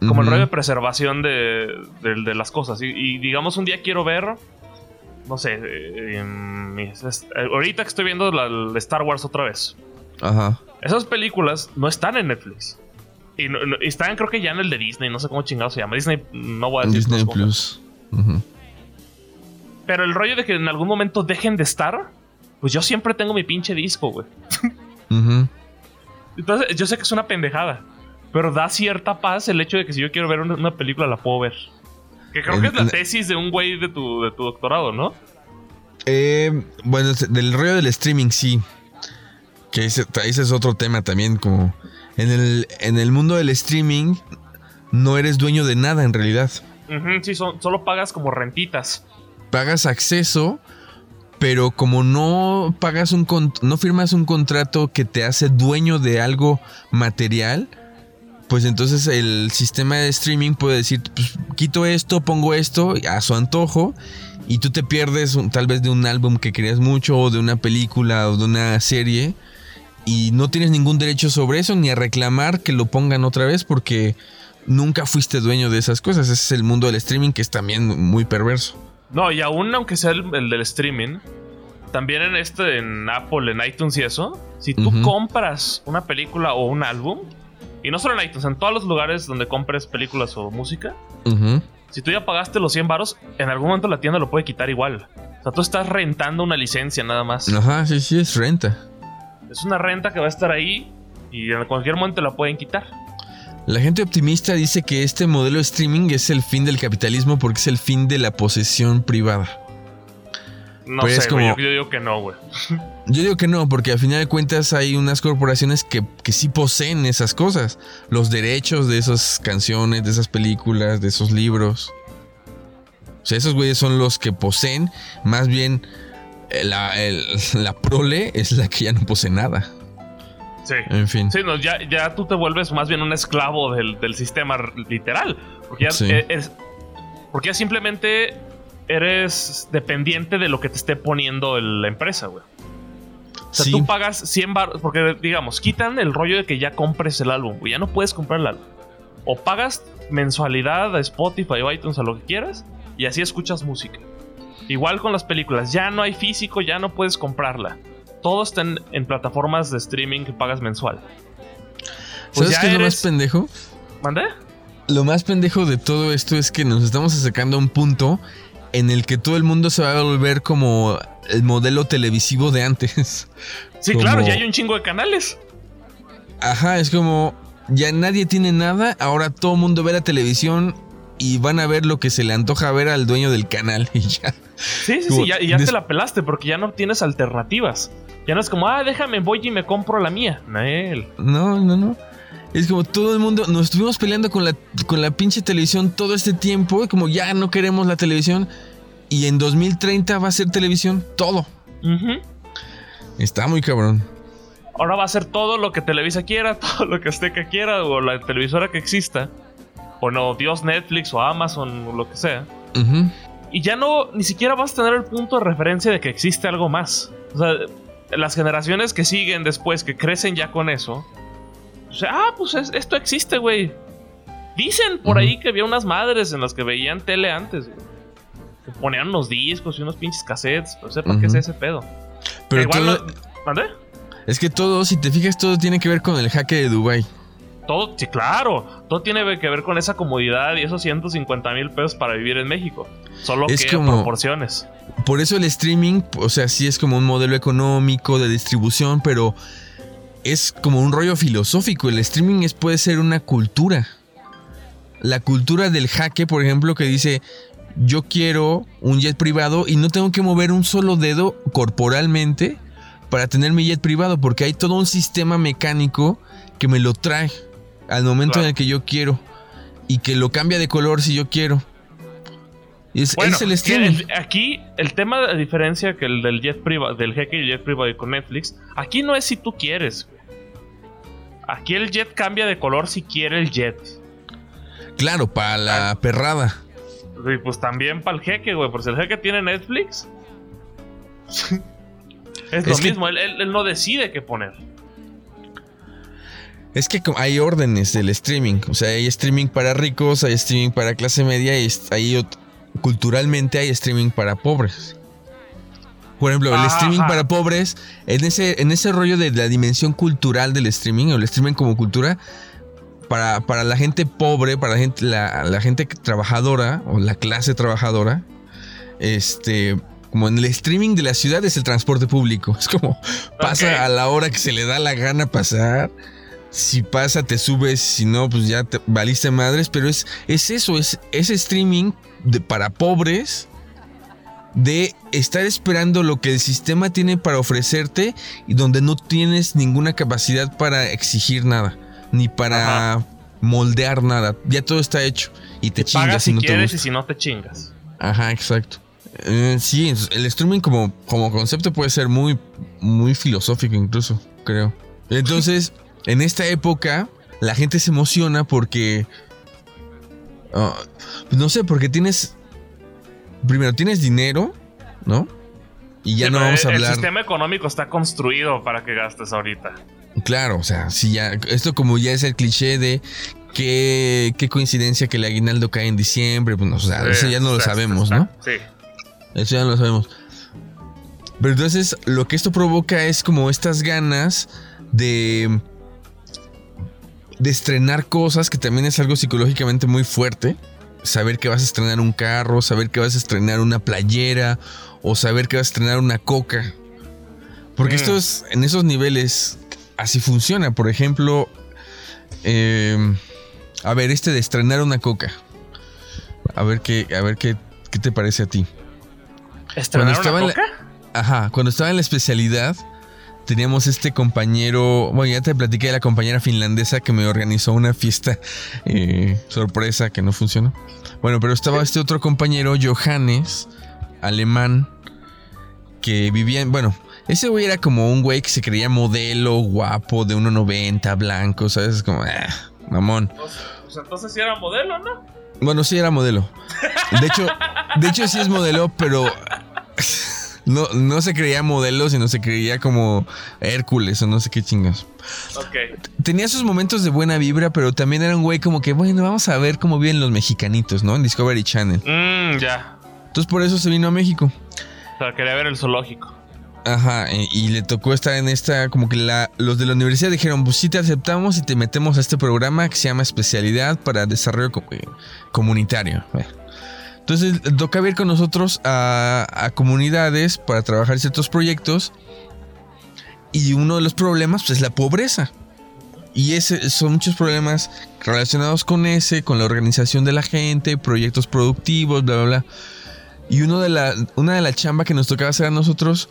Como el rollo de preservación de, de- de las cosas. Y, y digamos, un día quiero ver. No sé. eh, eh, ahorita que estoy viendo la, la Star Wars otra vez. Ajá. Esas películas no están en Netflix. Y, no- no- y están, creo que ya en el de Disney. No sé cómo chingado se llama. Disney, no voy a decir. Disney. Plus. Pero el rollo de que en algún momento dejen de estar. Pues yo siempre tengo mi pinche disco, güey. Ujú. Entonces, yo sé que es una pendejada. Pero da cierta paz el hecho de que si yo quiero ver una, una película la puedo ver. Que creo que es la tesis de un güey de tu, de tu doctorado, ¿no? Eh, bueno, del rollo del streaming sí. Que ese, ese es otro tema también, como en el, en el mundo del streaming no eres dueño de nada en realidad. Sí, son- solo pagas como rentitas. Pagas acceso, pero como no pagas un no firmas un contrato que te hace dueño de algo material, pues entonces el sistema de streaming puede decir, pues, quito esto, pongo esto a su antojo y tú te pierdes tal vez de un álbum que querías mucho o de una película o de una serie y no tienes ningún derecho sobre eso ni a reclamar que lo pongan otra vez porque nunca fuiste dueño de esas cosas. Ese es el mundo del streaming que es también muy perverso. No, y aún aunque sea el, el del streaming, también en este, en Apple, en iTunes y eso, si tú compras una película o un álbum, y no solo en iTunes, en todos los lugares donde compres películas o música, si tú ya pagaste los 100 varos, en algún momento la tienda lo puede quitar igual. O sea, tú estás rentando una licencia nada más. Ajá, sí, sí, es renta. Es una renta que va a estar ahí y en cualquier momento la pueden quitar. La gente optimista dice que este modelo de streaming es el fin del capitalismo porque es el fin de la posesión privada. No Pues es sé, güey, como- yo, yo digo que no, güey. Yo digo que no, porque al final de cuentas hay unas corporaciones que, que sí poseen esas cosas. Los derechos de esas canciones, de esas películas, de esos libros. O sea, esos güeyes son los que poseen. Más bien, eh, la, el- la prole es la que ya no posee nada. Sí. En fin. Sí, no, ya, ya tú te vuelves más bien un esclavo del, del sistema literal. Porque ya, Sí. e- es- porque ya simplemente eres dependiente de lo que te esté poniendo el- la empresa, güey. O sea, Sí. tú pagas 100 bar... Porque, digamos, quitan el rollo de que ya compres el álbum, güey. Ya no puedes comprar el álbum. O pagas mensualidad a Spotify o iTunes, a lo que quieras, y así escuchas música. Igual con las películas. Ya no hay físico, ya no puedes comprarla. Todo está en, en plataformas de streaming que pagas mensual. Pues ¿Sabes qué es lo más pendejo? ¿Mandé? Lo más pendejo de todo esto es que nos estamos acercando a un punto en el que todo el mundo se va a volver como el modelo televisivo de antes. Sí, Como- claro, ya hay un chingo de canales. Ajá, es como ya nadie tiene nada, ahora todo el mundo ve la televisión y van a ver lo que se le antoja ver al dueño del canal y ya. Sí, sí, Como sí, ya, ya te la pelaste porque ya no tienes alternativas. Ya no es como, ah, déjame, voy y me compro la mía. Nel. No, no, no. Es como todo el mundo, nos estuvimos peleando con la, con la pinche televisión todo este tiempo, como ya no queremos la televisión y en 2030 va a ser televisión todo. Está muy cabrón. Ahora va a ser todo lo que Televisa quiera, todo lo que Azteca quiera, o la televisora que exista. O no, Dios, Netflix o Amazon, o lo que sea. Ujú. Y ya no, ni siquiera vas a tener el punto de referencia de que existe algo más. O sea, las generaciones que siguen después, que crecen ya con eso. O sea, ah, pues es- esto existe, güey. Dicen por ahí que había unas madres en las que veían tele antes, güey. Que ponían unos discos y unos pinches cassettes. No sé para qué es ese pedo. Pero Igual todo, no- es que todo, si te fijas, todo tiene que ver con el jaque de Dubai. Todo, sí, claro, todo tiene que ver con esa comodidad y esos 150 mil pesos para vivir en México. Solo Es que como- proporciones. Por eso el streaming, o sea, sí es como un modelo económico de distribución, pero es como un rollo filosófico. El streaming es, puede ser una cultura. La cultura del jaque, por ejemplo, que dice, yo quiero un jet privado y no tengo que mover un solo dedo corporalmente para tener mi jet privado, porque hay todo un sistema mecánico que me lo trae al momento Claro. en el que yo quiero y que lo cambia de color si yo quiero. Y Es, Bueno, el el- aquí el tema de diferencia que el del jet privado, del jeque y el jet privado y con Netflix, aquí no es si tú quieres. Aquí el jet cambia de color si quiere el jet. Claro, para la perrada. Y pues también para el jeque, güey, por si el jeque tiene Netflix. es lo Es que- mismo, él, él- él no decide qué poner. Es que hay órdenes del streaming. O sea, hay streaming para ricos, hay streaming para clase media y hay culturalmente hay streaming para pobres. Por ejemplo, el Ajá, streaming para pobres, en ese, en ese rollo de la dimensión cultural del streaming, o el streaming como cultura, para, para la gente pobre, para la gente, la, la gente trabajadora, o la clase trabajadora, este, como en el streaming de la ciudad es el transporte público. Es como pasa a la hora que se le da la gana pasar. Si pasa, te subes, si no, pues ya te valiste madres. Pero es, es eso, es, es streaming de, para pobres de estar esperando lo que el sistema tiene para ofrecerte y donde no tienes ninguna capacidad para exigir nada, ni para moldear nada. Ya todo está hecho y te Te pagas chingas si no te quieres y si no te chingas. Ajá, exacto. Eh, sí, el streaming como, como concepto puede ser muy, muy filosófico incluso, creo. Entonces, en esta época, la gente se emociona porque... ah, no sé, porque tienes... Primero, tienes dinero, ¿no? Y ya Sí, no vamos a hablar... El sistema económico está construido para que gastes ahorita. Claro, o sea, si ya... Esto como ya es el cliché de... Qué, qué coincidencia que el aguinaldo cae en diciembre, pues no, o sea, eso ya no lo sabemos, ¿no? Sí. Eso ya lo sabemos. Pero entonces lo que esto provoca es como estas ganas de de estrenar cosas que también es algo psicológicamente muy fuerte. Saber que vas a estrenar un carro, saber que vas a estrenar una playera o saber que vas a estrenar una coca. Porque Mm. esto es en esos niveles así funciona. Por ejemplo, eh, a ver, este de estrenar una coca. A ver qué, a ver qué, qué te parece a ti. ¿Estrenar estaba una en la- coca? Ajá, cuando estaba en la especialidad, teníamos este compañero. Bueno, ya te platiqué de la compañera finlandesa que me organizó una fiesta eh, sorpresa que no funcionó. Bueno, pero estaba este otro compañero, Johannes, alemán, que vivía en. Bueno, ese güey era como un güey que se creía modelo, guapo, de 1,90, blanco, ¿sabes? Como, ah, mamón. Pues entonces sí era modelo, ¿no? Bueno, sí era modelo. De hecho, de hecho sí es modelo, pero no, no se creía modelo, sino se creía como Hércules o no sé qué chingas. Ok. Tenía sus momentos de buena vibra, pero también era un güey como que, bueno, vamos a ver cómo viven los mexicanitos, ¿no? En Discovery Channel. Mmm, ya. Entonces por eso se vino a México. O sea, quería ver el zoológico. Ajá, y, y le tocó estar en esta, como que la, los de la universidad dijeron, pues sí te aceptamos y te metemos a este programa que se llama Especialidad para Desarrollo eh, Comunitario. Entonces le toca ir con nosotros a, a comunidades para trabajar ciertos proyectos y uno de los problemas pues, es la pobreza. Y ese, son muchos problemas relacionados con ese, con la organización de la gente, proyectos productivos, bla, bla, bla. Y uno de la, una de las chambas que nos tocaba hacer a nosotros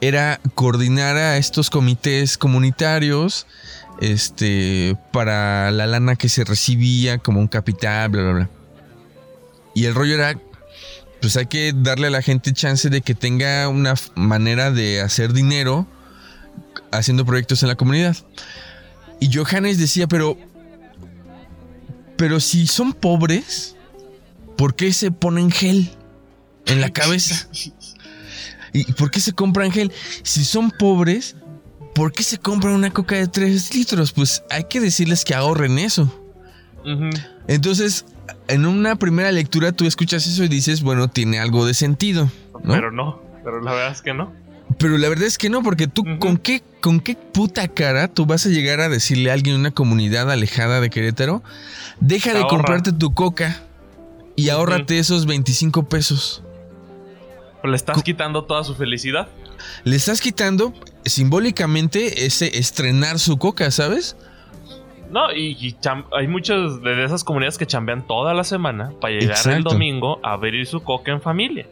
era coordinar a estos comités comunitarios este, para la lana que se recibía como un capital, bla, bla, bla. Y el rollo era, pues hay que darle a la gente chance de que tenga una manera de hacer dinero haciendo proyectos en la comunidad. Y Johannes decía, pero, pero si son pobres, ¿por qué se ponen gel en la cabeza? ¿Y por qué se compran gel? Si son pobres, ¿por qué se compran una coca de 3 litros? Pues hay que decirles que ahorren eso. Entonces, en una primera lectura tú escuchas eso y dices, bueno, tiene algo de sentido, ¿no? Pero no. Pero la verdad es que no. Pero la verdad es que no, porque tú. ¿con, qué, ¿con qué puta cara tú vas a llegar a decirle a alguien en una comunidad alejada de Querétaro, deja de Ahorra. comprarte tu coca y ahórrate esos 25 pesos? Le estás quitando toda su felicidad. Le estás quitando simbólicamente ese estrenar su coca, ¿sabes? No, y, hay muchas de esas comunidades que chambean toda la semana para llegar el domingo a abrir su coca en familia.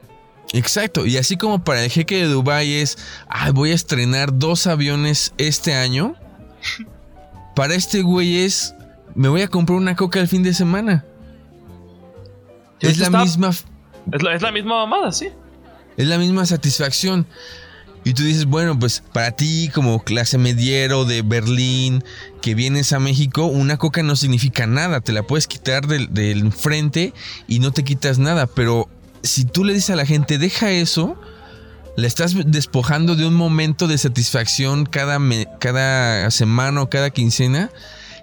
Exacto, y así como para el jeque de Dubai es, "Ay, voy a estrenar dos aviones este año, para este güey es, me voy a comprar una coca el fin de semana. Sí, Es la está- misma Es la, es la misma mamada, sí. Es la misma satisfacción. Y tú dices, bueno, pues para ti como clase mediero de Berlín que vienes a México, una coca no significa nada. Te la puedes quitar del, del frente y no te quitas nada. Pero si tú le dices a la gente, deja eso, le estás despojando de un momento de satisfacción cada, cada semana o cada quincena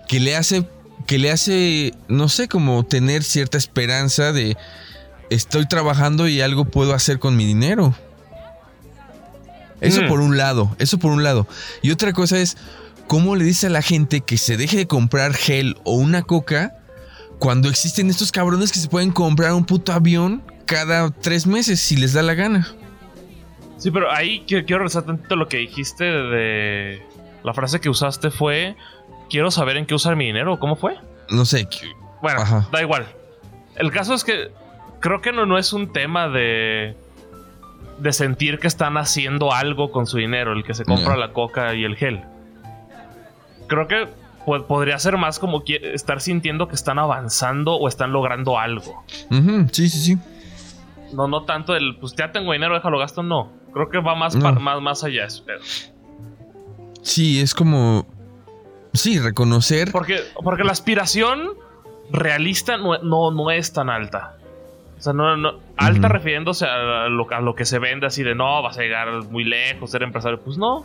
que le hace, que le hace, no sé, como tener cierta esperanza de estoy trabajando y algo puedo hacer con mi dinero. Eso Mm. por un lado, eso por un lado. Y otra cosa es, ¿cómo le dice a la gente que se deje de comprar gel o una coca cuando existen estos cabrones que se pueden comprar un puto avión cada tres meses si les da la gana? Sí, pero ahí quiero, quiero regresar tantito lo que dijiste de... La frase que usaste fue... Quiero saber en qué usar mi dinero. ¿Cómo fue? No sé, Bueno, Ajá. da igual. El caso es que creo que no, no es un tema de... De sentir que están haciendo algo con su dinero, el que se compra la coca y el gel. Creo que po- podría ser más como estar sintiendo que están avanzando o están logrando algo. Sí, sí, sí. No, no tanto el, pues ya tengo dinero, déjalo gasto, no. Creo que va más, No. más, más allá pedo. Sí, es como... Sí, reconocer... Porque, porque la aspiración realista no, no, no es tan alta. O sea, no, no- alta refiriéndose a lo, a lo que se vende así de no, vas a llegar muy lejos, ser empresario. Pues no.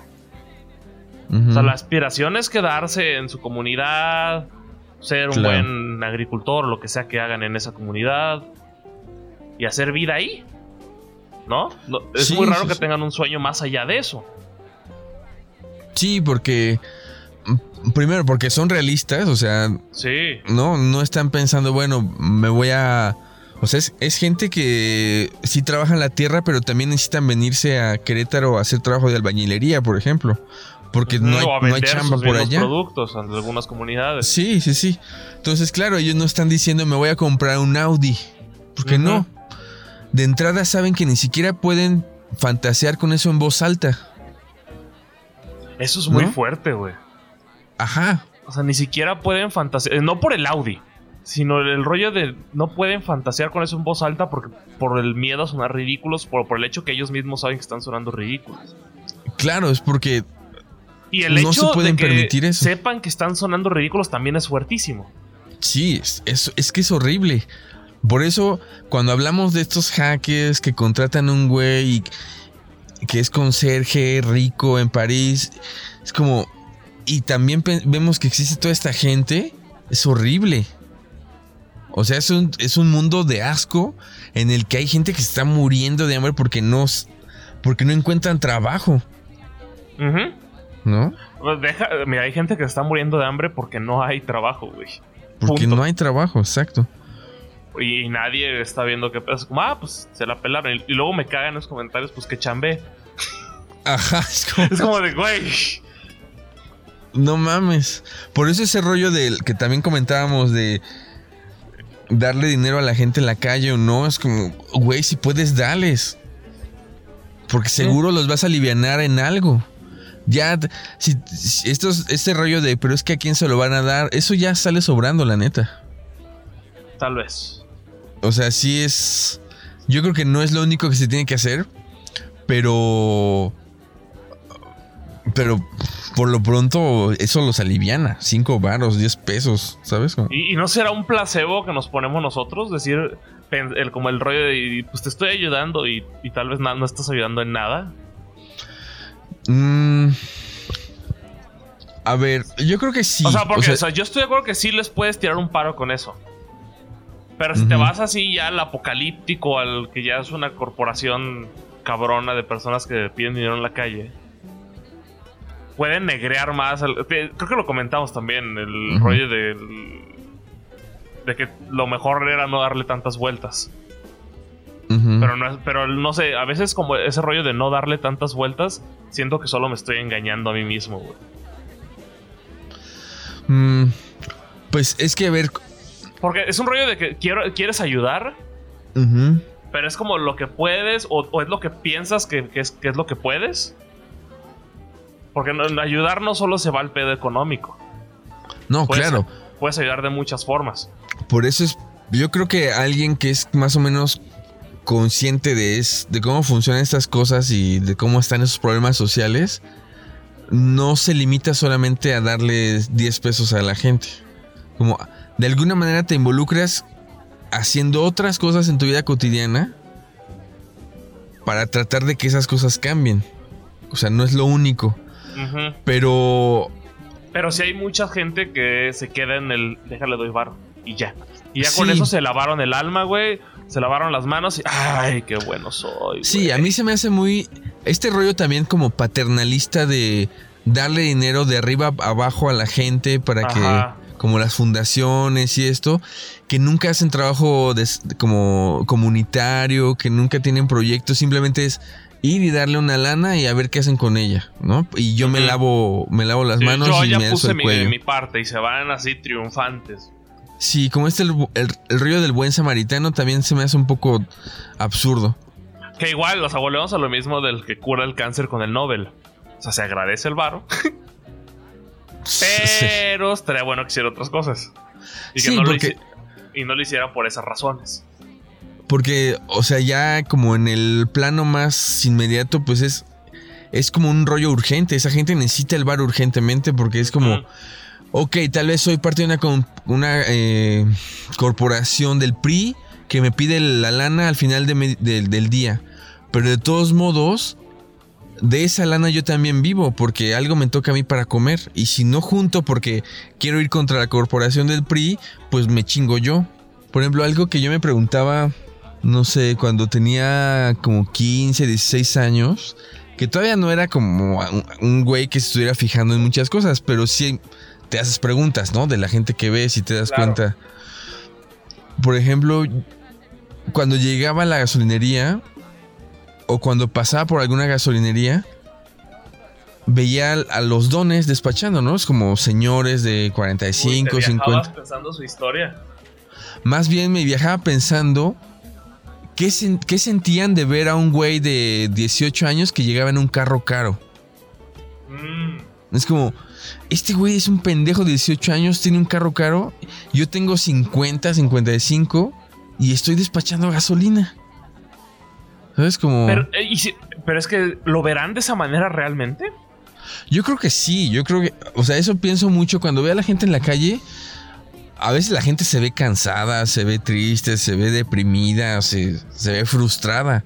O sea, la aspiración es quedarse en su comunidad, ser un buen agricultor, lo que sea que hagan en esa comunidad y hacer vida ahí. ¿No? No- es Sí, muy raro sí, que sí. tengan un sueño más allá de eso. Sí, porque... mm, Primero, porque son realistas, o sea, Sí. no, no están pensando, bueno, me voy a... O sea, es, es gente que sí trabaja en la tierra, pero también necesitan venirse a Querétaro a hacer trabajo de albañilería, por ejemplo. Porque no hay, a no hay chamba por allá. productos en algunas comunidades. Sí, sí, sí. Entonces, claro, ellos no están diciendo me voy a comprar un Audi. Porque no. De entrada saben que ni siquiera pueden fantasear con eso en voz alta. Eso es muy ¿No? fuerte, güey. Ajá. O sea, ni siquiera pueden fantasear. No por el Audi, sino el rollo de no pueden fantasear con eso en voz alta porque por el miedo a sonar ridículos, por, por el hecho que ellos mismos saben que están sonando ridículos. Claro, es porque Y el No hecho se pueden de que permitir eso. sepan que están sonando ridículos también es fuertísimo. Sí, es, es- es que es horrible. Por eso, cuando hablamos de estos hackers que contratan a un güey y- que es conserje rico en París, es como. Y también vemos que existe toda esta gente, es horrible. O sea, es un, es un mundo de asco en el que hay gente que se está muriendo de hambre porque no, porque no encuentran trabajo, Ujú. ¿no? Pues Deja, mira, hay gente que se está muriendo de hambre porque no hay trabajo, güey. Porque Punto. no hay trabajo, exacto. Y nadie está viendo que es como, ah, pues se la pelaron. Y, y luego me cagan en los comentarios, pues que chambé. Ajá, es como. Es como de, güey. No mames. Por eso ese rollo del que también comentábamos de darle dinero a la gente en la calle o no, es como, güey, si puedes, dales. Porque seguro los vas a alivianar en algo. Ya, si, si estos, este rollo de, pero es que a quién se lo van a dar, eso ya sale sobrando, la neta. Tal vez. O sea, sí es. Yo creo que no es lo único que se tiene que hacer, pero. Pero por lo pronto, eso los aliviana. 5 varos, 10 pesos, ¿sabes? ¿Y, y no será un placebo que nos ponemos nosotros? Decir, el, como el rollo de, pues te estoy ayudando y, y tal vez no estás ayudando en nada. Mm, a ver, yo creo que sí. o sea, porque o sea, o sea, yo estoy de acuerdo que sí les puedes tirar un paro con eso. Pero si te vas así ya al apocalíptico, al que ya es una corporación cabrona de personas que piden dinero en la calle pueden negrear más. creo que lo comentamos también, el rollo de, de que lo mejor era no darle tantas vueltas. Pero no, pero no sé, a veces como ese rollo de no darle tantas vueltas, siento que solo me estoy engañando a mí mismo, mm, pues es que a ver. Porque es un rollo de que quiero, quieres ayudar, pero es como lo que puedes o, es lo que piensas que, es, que, es, lo que puedes. Porque ayudar no solo se va al pedo económico. No, claro. Puedes ayudar de muchas formas. Por eso es. Yo creo que alguien que es más o menos consciente de, es, de cómo funcionan estas cosas y de cómo están esos problemas sociales, no se limita solamente a darle 10 pesos a la gente. Como de alguna manera te involucras haciendo otras cosas en tu vida cotidiana para tratar de que esas cosas cambien. O sea, no es lo único. Pero. Pero si hay mucha gente que se queda en el. Déjale doy varo. Y ya. Y ya con eso se lavaron el alma, güey. Se lavaron las manos y. ¡Ay, qué bueno soy! Sí, a mí se me hace muy. Este rollo también como paternalista de darle dinero de arriba abajo a la gente para que. Como las fundaciones y esto, que nunca hacen trabajo como comunitario, que nunca tienen proyectos, simplemente es ir y darle una lana y a ver qué hacen con ella, ¿no? Y yo me lavo, me lavo las manos y ya me puse el mi, mi parte y se van así triunfantes. Sí, como este el, el, río del buen samaritano también se me hace un poco absurdo. Que igual, o sea, volvemos a lo mismo del que cura el cáncer con el Nobel. O sea, se agradece el varo. pero estaría bueno que hiciera otras cosas. Y que no, lo y no lo hiciera por esas razones. Porque, o sea, ya como en el plano más inmediato, pues es, es como un rollo urgente. Esa gente necesita el bar urgentemente porque es como, ok, tal vez soy parte de una, una eh, corporación del PRI que me pide la lana al final del día. Pero de todos modos, de esa lana yo también vivo porque algo me toca a mí para comer. Y si no junto porque quiero ir contra la corporación del PRI, pues me chingo yo. Por ejemplo, algo que yo me preguntaba no sé, cuando tenía como 15, 16 años, que todavía no era como un, güey que se estuviera fijando en muchas cosas, pero sí te haces preguntas, ¿no? De la gente que ves y te das cuenta. Por ejemplo, cuando llegaba a la gasolinería o cuando pasaba por alguna gasolinería, veía a los dones despachando, ¿no? Es como señores de 45, Uy, te 50. pensando su historia. Más bien me viajaba pensando ¿Qué, sentían de ver a un güey de 18 años que llegaba en un carro caro? Mm. Es como, este güey es un pendejo de 18 años, tiene un carro caro, yo tengo 50, 55 y estoy despachando gasolina. ¿Sabes? Como... Pero, eh, pero es que, ¿lo verán de esa manera realmente? Yo creo que sí, yo creo que, o sea, eso pienso mucho cuando veo a la gente en la calle a veces la gente se ve cansada, se ve triste, se ve deprimida, se, ve frustrada.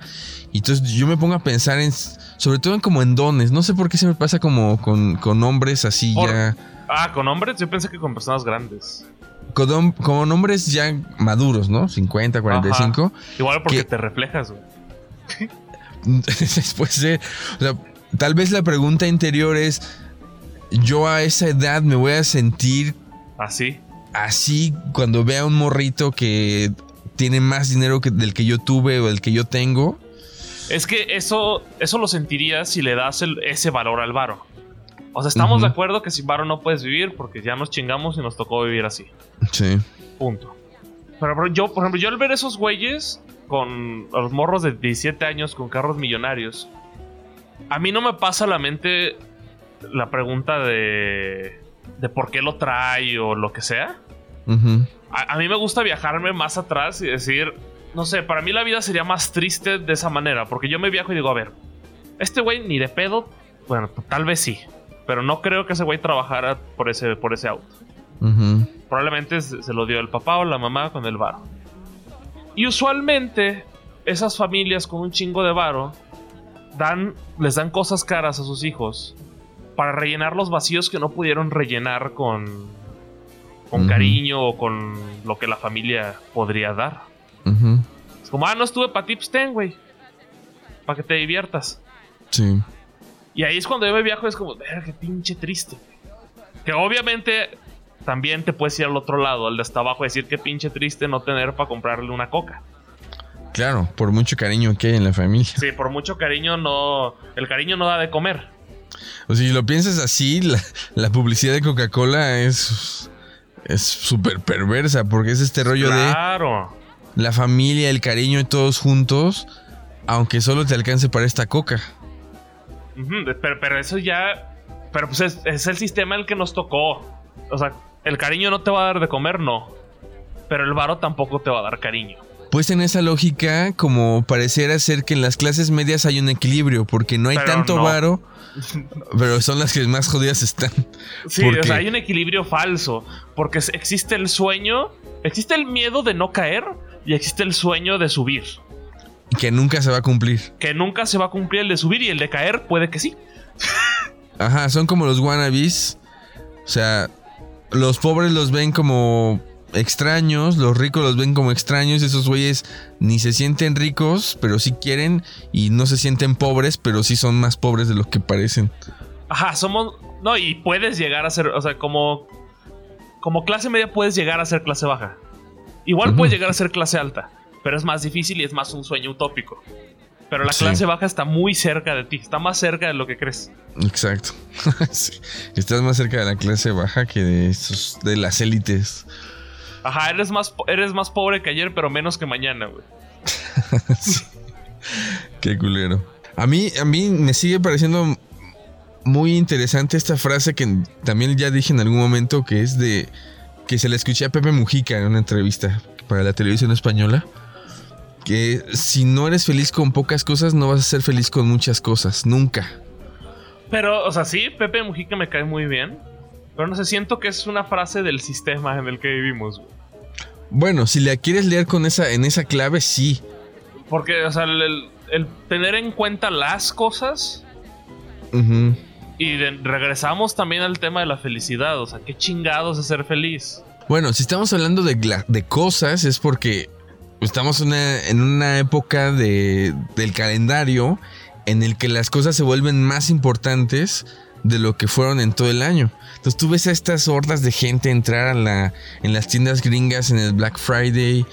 Y entonces yo me pongo a pensar en, sobre todo en como en dones. No sé por qué se me pasa como con, con hombres así ya. Ah, con hombres, yo pensé que con personas grandes. Con, con hombres ya maduros, ¿no? 50, 45. Igual porque te reflejas, güey. Después de. O sea, tal vez la pregunta interior es: ¿yo a esa edad me voy a sentir. Así así cuando vea un morrito que tiene más dinero que, del que yo tuve o del que yo tengo. Es que eso, eso lo sentirías si le das ese valor al varo. O sea, estamos de acuerdo que sin varo no puedes vivir porque ya nos chingamos y nos tocó vivir así. Sí. Punto. Pero, yo, por ejemplo, yo al ver esos güeyes con los morros de 17 años con carros millonarios, a mí no me pasa a la mente la pregunta de de por qué lo trae o lo que sea. a, mí me gusta viajarme más atrás y decir, no sé, para mí la vida sería más triste de esa manera, porque yo me viajo y digo, a ver, este güey ni de pedo, bueno, tal vez sí, pero no creo que ese güey trabajara por ese, por ese auto. Probablemente se, lo dio el papá o la mamá con el varo. Y usualmente esas familias con un chingo de varo dan, les dan cosas caras a sus hijos para rellenar los vacíos que no pudieron rellenar con, con cariño o con lo que la familia podría dar. Es como, ah, no estuve para Tips 10, güey. para que te diviertas. Sí. Y ahí es cuando yo me viajo, es como, ver, qué pinche triste. Que obviamente también te puedes ir al otro lado, al de hasta abajo, decir qué pinche triste no tener para comprarle una coca. Claro, por mucho cariño que hay en la familia. Sí, por mucho cariño no. El cariño no da de comer. O sea, si lo piensas así, la, la publicidad de Coca-Cola es. Es súper perversa, porque es este rollo de la familia, el cariño y todos juntos, aunque solo te alcance para esta coca. Pero, pero eso ya. Pero pues es, es el sistema el que nos tocó. O sea, el cariño no te va a dar de comer, no. Pero el varo tampoco te va a dar cariño. Pues en esa lógica, como pareciera ser que en las clases medias hay un equilibrio, porque no hay Pero tanto no. varo, pero son las que más jodidas están. Sí, ¿Por o sea, hay un equilibrio falso. Porque existe el sueño, existe el miedo de no caer y existe el sueño de subir. Que nunca se va a cumplir. Que nunca se va a cumplir el de subir y el de caer puede que sí. Ajá, son como los wannabes. O sea, los pobres los ven como extraños, los ricos los ven como extraños. Esos güeyes ni se sienten ricos, pero sí quieren. Y no se sienten pobres, pero sí son más pobres de lo que parecen. Ajá, somos. No, y puedes llegar a ser. O sea, como. Como clase media puedes llegar a ser clase baja. Igual puedes llegar a ser clase alta. Pero es más difícil y es más un sueño utópico. Pero la Sí. clase baja está muy cerca de ti. Está más cerca de lo que crees. Exacto. Sí. Estás más cerca de la clase baja que de, esos, de las élites. Ajá, eres más, eres más pobre que ayer, pero menos que mañana, güey. Sí. Qué culero. A mí, a mí me sigue pareciendo muy interesante esta frase que también ya dije en algún momento que es de que se la escuché a Pepe Mujica en una entrevista para la televisión española. Que si no eres feliz con pocas cosas, no vas a ser feliz con muchas cosas. Nunca. Pero, o sea, sí, Pepe Mujica me cae muy bien. Pero no sé, siento que es una frase del sistema en el que vivimos, güey. Bueno, si la quieres leer con esa, en esa clave, sí. Porque, o sea, el, tener en cuenta las cosas y de- regresamos también al tema de la felicidad. O sea, qué chingados es ser feliz. Bueno, si estamos hablando de, cosas es porque estamos una- en una época de- del calendario en el que las cosas se vuelven más importantes de lo que fueron en todo el año. Entonces tú ves a estas hordas de gente entrar a la, en las tiendas gringas en el Black Friday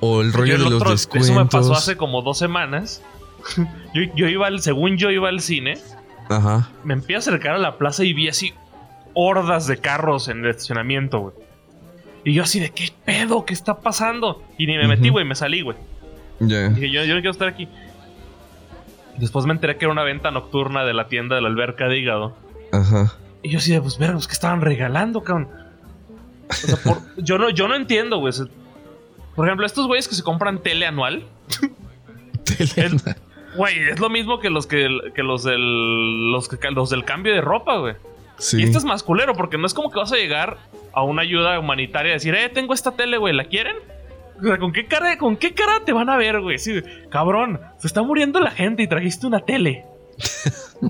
o el rollo Yo el de los otro- descuentos. Eso me pasó hace como dos semanas. yo, yo iba al, según yo iba al cine, Ajá. me empiezo a acercar a la plaza y vi así hordas de carros en el estacionamiento, güey. Y yo así de, ¿qué pedo? ¿Qué está pasando? Y ni me metí, güey, me salí, güey. Dije, yo, yo no quiero estar aquí. Después me enteré que era una venta nocturna de la tienda de la alberca de hígado. Ajá. Y yo así de, pues, verga, pues, ¿qué estaban regalando, cabrón? O sea, por- yo, no, yo no entiendo, güey. Por ejemplo, estos güeyes que se compran tele anual, Tele- güey, es lo mismo que los que, que los del los, que, los del cambio de ropa, güey. Sí. Y este es más culero porque no es como que vas a llegar a una ayuda humanitaria y decir, eh, tengo esta tele, güey, ¿la quieren? O sea, ¿con qué cara, con qué cara te van a ver, güey? Sí, cabrón, se está muriendo la gente y trajiste una tele.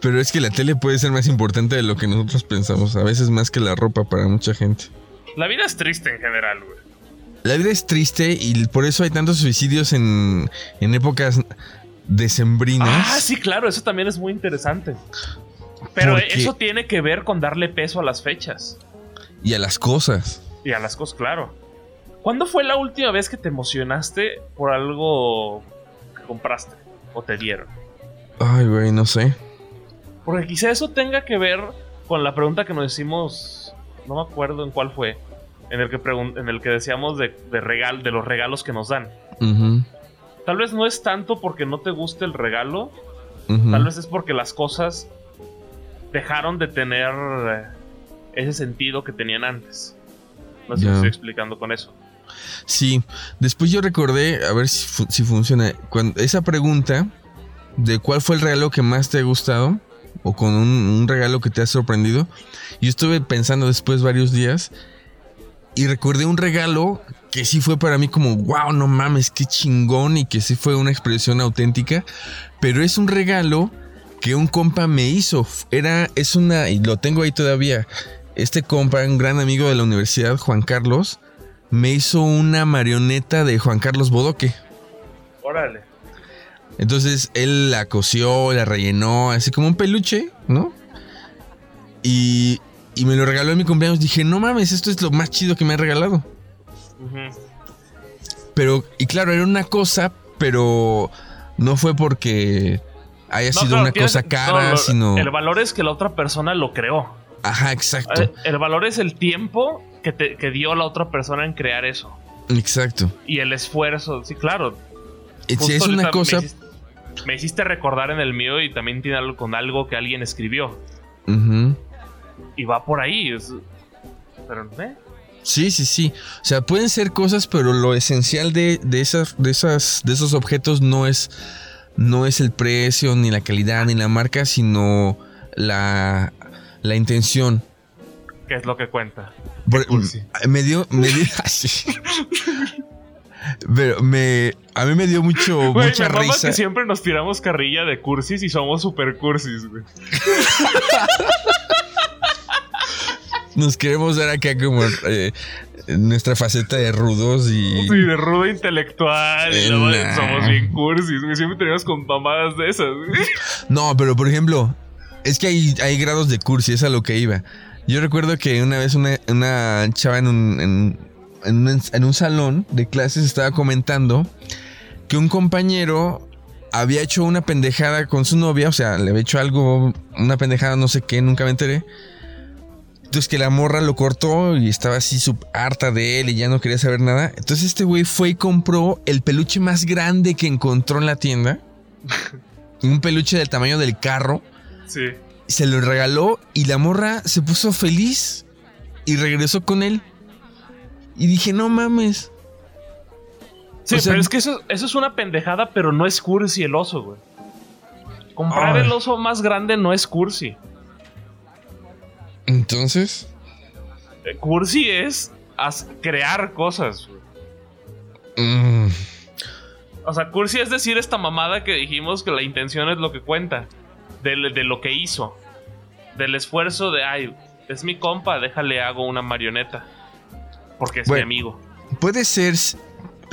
Pero es que la tele puede ser más importante de lo que nosotros pensamos. A veces más que la ropa para mucha gente. La vida es triste en general, güey. La vida es triste y por eso hay tantos suicidios en, en épocas decembrinas. Ah, sí, claro, eso también es muy interesante. Pero Porque- eso tiene que ver con darle peso a las fechas Y a las cosas. y a las cosas, claro. ¿Cuándo fue la última vez que te emocionaste por algo que compraste o te dieron? Ay, güey, no sé. Porque quizá eso tenga que ver con la pregunta que nos hicimos, no me acuerdo en cuál fue, en el que, en el que decíamos de, de, regal, de los regalos que nos dan. Tal vez no es tanto porque no te guste el regalo, tal vez es porque las cosas dejaron de tener eh, ese sentido que tenían antes. No sé si estoy explicando con eso. Sí, después yo recordé, a ver si, fu- si funciona, cuando, esa pregunta de cuál fue el regalo que más te ha gustado o con un, regalo que te ha sorprendido. Yo estuve pensando después varios días y recordé un regalo que sí fue para mí como, wow, no mames, qué chingón y que sí fue una expresión auténtica, pero es un regalo que un compa me hizo. Era, es una, y lo tengo ahí todavía, este compa, un gran amigo de la universidad, Juan Carlos, me hizo una marioneta de Juan Carlos Bodoque. Órale. Entonces él la cosió, la rellenó, así como un peluche, ¿no? Y, y me lo regaló en mi cumpleaños. Dije, no mames, esto es lo más chido que me ha regalado. Pero, y claro, era una cosa, pero no fue porque haya sido una cosa cara, sino. El valor es que la otra persona lo creó. Ajá, exacto. El, el valor es el tiempo que, te, que dio la otra persona en crear eso. Exacto. Y el esfuerzo, sí, claro. Si es una cosa. Me hiciste, recordar en el mío y también tiene algo con algo que alguien escribió. Y va por ahí. pero, ¿eh? Sí, sí, sí. O sea, pueden ser cosas, pero lo esencial de, esas, de, esas, de esos objetos no es, no es el precio, ni la calidad, ni la marca, sino la, la intención. ¿Qué es lo que cuenta? me dio, me dio Pero me. A mí me dio mucho, mucha me risa. que siempre nos tiramos carrilla de cursis y somos super cursis, güey. nos queremos dar acá como eh, nuestra faceta de rudos y. Sí, de rudo intelectual. y eh, somos bien cursis. Siempre tenemos con mamadas de esas. No, pero por ejemplo, es que hay, hay grados de cursi, es a lo que iba. Yo recuerdo que una vez una, chava en un, en, en un salón de clases estaba comentando que un compañero había hecho una pendejada con su novia, o sea, le había hecho algo, una pendejada, no sé qué, nunca me enteré. Entonces que la morra lo cortó y estaba así harta de él y ya no quería saber nada. Entonces este güey fue y compró el peluche más grande que encontró en la tienda. un peluche del tamaño del carro. Sí. Se lo regaló y la morra se puso feliz y regresó con él. Y dije, no mames. Sí, pero es que eso, es una pendejada, pero no es cursi el oso, güey. Comprar el oso más grande no es cursi. Entonces. Eh, cursi es crear cosas. Mm. O sea, cursi es decir esta mamada que dijimos que la intención es lo que cuenta. De, lo que hizo. Del esfuerzo de, ay, es mi compa, déjale hago una marioneta. Porque es mi amigo. Puede ser.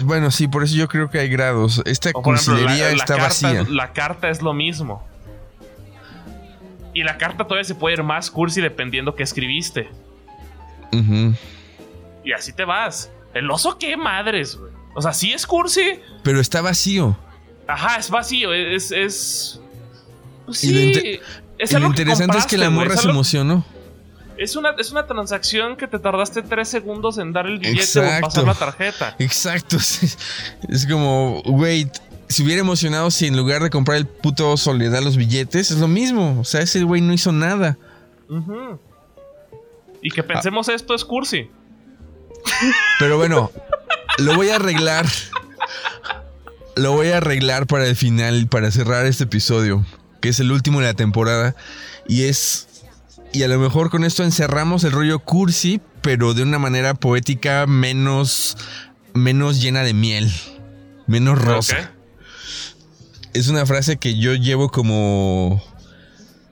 Bueno, sí, por eso yo creo que hay grados. Esta cursilería está vacía. La carta es lo mismo. Y la carta todavía se puede ir más cursi dependiendo que escribiste. Y así te vas. ¿El oso qué madres, güey? O sea, sí es cursi. Pero está vacío. Ajá, es vacío. Es. es... Pues sí. Y lo, interesante es que la morra se emocionó. Es una, es una transacción que te tardaste tres segundos en dar el billete o pasar la tarjeta. Exacto. Es como, wait, se hubiera emocionado si en lugar de comprar el puto oso le da los billetes, es lo mismo. O sea, ese güey no hizo nada. Y que pensemos esto es cursi. Pero bueno, lo voy a arreglar. Lo voy a arreglar para el final, para cerrar este episodio, que es el último de la temporada. Y es. Y a lo mejor con esto encerramos el rollo cursi, pero de una manera poética menos. menos llena de miel. Menos rosa es una frase que yo llevo como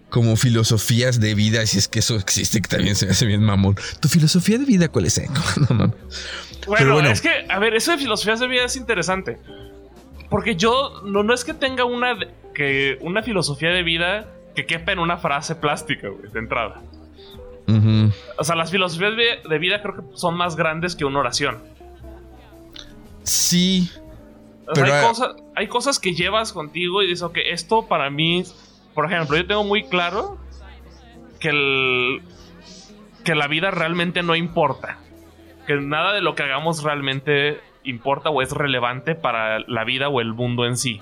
como filosofías de vida, si es que eso existe, que también se me hace bien mamón. ¿Tu filosofía de vida cuál es? bueno, es que, a ver, eso de filosofías de vida es interesante. Porque yo no, no es que tenga una, que, una filosofía de vida que quepa en una frase plástica, güey, de entrada. O sea, las filosofías de vida creo que son más grandes que una oración. Sí, hay, cosas, que llevas contigo y dices, ok, esto para mí, por ejemplo, yo tengo muy claro que, el, que la vida realmente no importa. Que nada de lo que hagamos realmente importa o es relevante para la vida o el mundo en sí.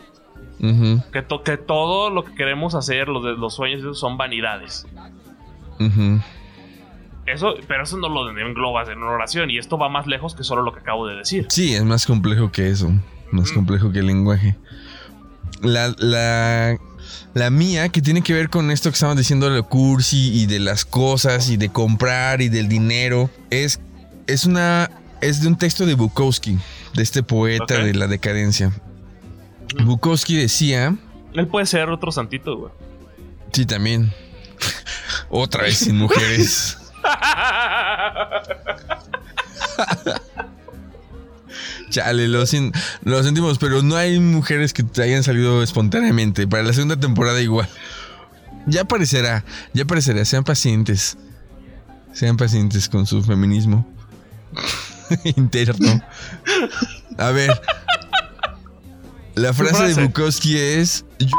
Que, que, todo lo que queremos hacer, los, los sueños, son vanidades. Eso, pero eso no lo englobas en una oración y esto va más lejos que solo lo que acabo de decir. Sí, es más complejo que eso. Más complejo que el lenguaje. La, la, la mía, que tiene que ver con esto que estamos diciendo de cursi y de las cosas y de comprar y del dinero, es, es una. Es de un texto de Bukowski, de este poeta de la decadencia. Bukowski decía. Él puede ser otro santito, güey. Sí, también. Otra vez sin mujeres. Chale, lo, sin- lo sentimos, pero no hay mujeres que te hayan salido espontáneamente. Para la segunda temporada igual. Ya aparecerá, ya aparecerá. Sean pacientes. Sean pacientes con su feminismo interno. A ver. La frase de. Bukowski es... yo-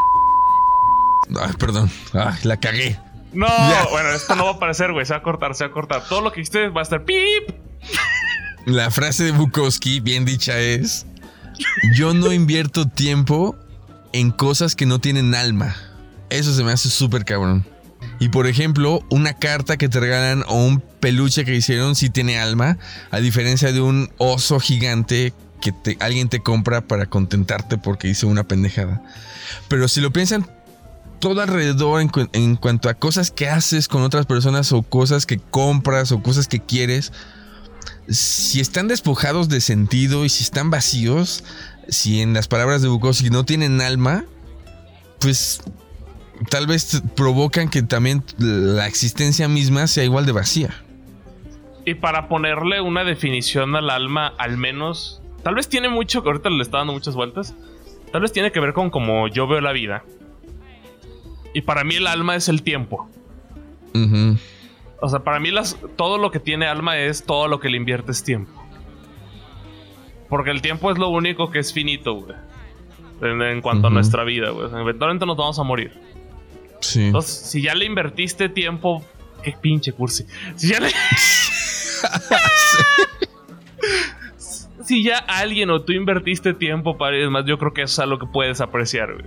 Ay, perdón. Ay, la cagué. No, Ya. bueno, esto no va a aparecer, güey. Se va a cortar, se va a cortar. Todo lo que dijiste va a estar pip. La frase de Bukowski, bien dicha, es: Yo no invierto tiempo en cosas que no tienen alma. Eso se me hace súper cabrón. Y por ejemplo, una carta que te regalan o un peluche que hicieron sí tiene alma, a diferencia de un oso gigante que alguien te compra para contentarte porque hizo una pendejada. Pero si lo piensan todo alrededor en, en cuanto a cosas que haces con otras personas o cosas que compras o cosas que quieres, si están despojados de sentido y si están vacíos, si en las palabras de Bukowski no tienen alma, pues tal vez provocan que también la existencia misma sea igual de vacía. Y para ponerle una definición al alma, al menos, tal vez tiene mucho, que ahorita le está dando muchas vueltas, tal vez tiene que ver con cómo yo veo la vida. Y para mí el alma es el tiempo. O sea, para mí las, todo lo que tiene alma es todo lo que le inviertes tiempo. Porque el tiempo es lo único que es finito, güey. En, en cuanto a nuestra vida, güey. O sea, eventualmente nos vamos a morir. Sí. Entonces, si ya le invertiste tiempo. Qué pinche cursi. Si ya le. si ya alguien o tú invertiste tiempo para ir más, yo creo que eso es algo que puedes apreciar, güey.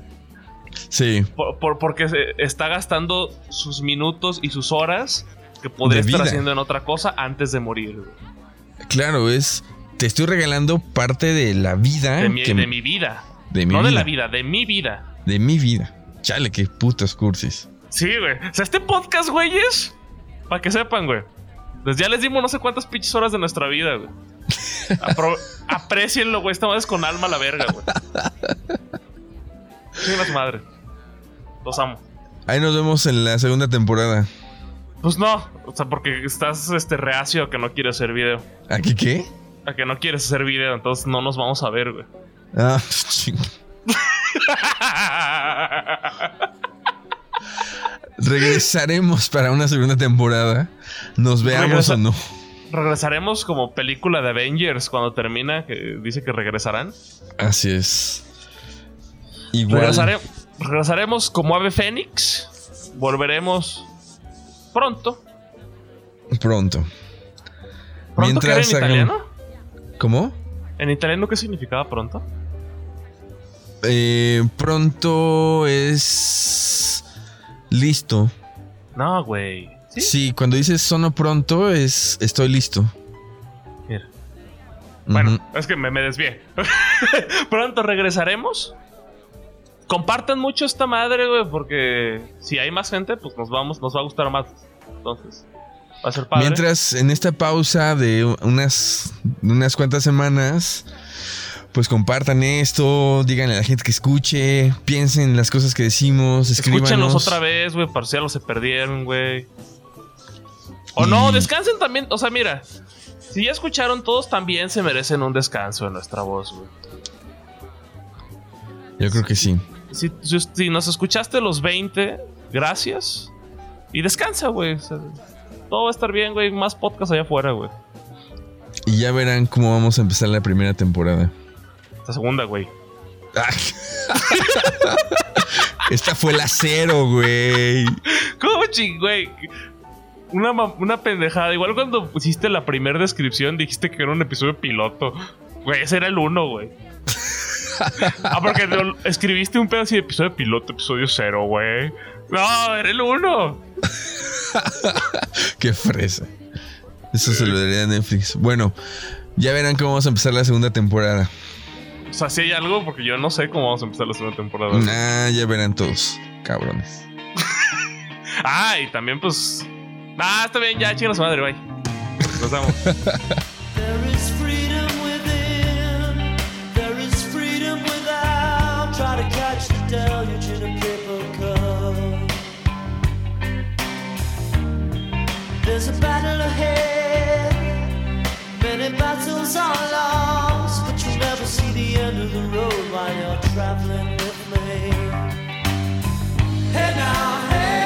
Sí. Por- por- porque se está gastando sus minutos y sus horas que podría De estar haciendo en otra cosa antes de morir, güey. Claro, es. Te estoy regalando parte de la vida. De mi, que- de mi vida. de mi no de vida. la vida, de mi vida. De mi vida. Chale, qué putos cursis. Sí, güey. O sea, este podcast, güeyes, para que sepan, güey. Pues ya les dimos no sé cuántas pinches horas de nuestra vida, güey. Apro- Aprecienlo, güey. Esta madre es con alma a la verga, güey. Chingas madre. Los amo. Ahí nos vemos en la segunda temporada. Pues no, o sea, porque estás este reacio a que no quieres hacer video. ¿Aquí qué? A que no quieres hacer video, entonces no nos vamos a ver, güey. Ah, ching. Regresaremos para una segunda temporada. Nos veamos Regresa- o no. Regresaremos como película de Avengers cuando termina, que dice que regresarán. Así es. Igual. Regresare- regresaremos como ave fénix. Volveremos pronto. Pronto. ¿Pronto que era en italiano? ¿Cómo? ¿En italiano qué significaba pronto? Eh, pronto es. Listo. No, güey. ¿Sí? ¿Sí? cuando dices sono pronto es estoy listo. Mira. Bueno, es que me, me desvié. pronto regresaremos. Compartan mucho esta madre, güey, porque si hay más gente, pues nos vamos, nos va a gustar más. Entonces, va a ser padre. Mientras en esta pausa de unas, unas cuantas semanas, pues compartan esto, díganle a la gente que escuche, piensen en las cosas que decimos, escríbanos. Escúchenos otra vez, güey, para si algo se perdieron, güey. O no, descansen también. O sea, mira, si ya escucharon, todos también se merecen un descanso en nuestra voz, güey. Yo creo que sí. Si, si- si nos escuchaste los 20, gracias. Y descansa, güey. O sea, todo va a estar bien, güey. Más podcast allá afuera, güey. Y ya verán cómo vamos a empezar la primera temporada. La segunda, güey. Ah. Esta fue la cero, güey. ¿Cómo ching, güey? Una, una pendejada. Igual cuando pusiste la primera descripción dijiste que era un episodio piloto. Güey, ese era el uno, güey. ah, porque lo- escribiste un pedazo de episodio piloto, episodio cero, güey. No, era el uno. Qué fresa. Eso se lo daría a Netflix. Bueno, ya verán cómo vamos a empezar la segunda temporada. O sea, si hay algo, porque yo no sé cómo vamos a empezar la segunda temporada. Ah, ya verán todos, cabrones. Ah, y también, pues. Ah, está bien, ya, chinga su madre, bye. Nos vemos. There is freedom within. There is freedom without. Try to catch the deluge in a paper cup. There's a battle ahead. Many battles are lost, but you'll never see the end of the road while you're traveling with me. Hey now, hey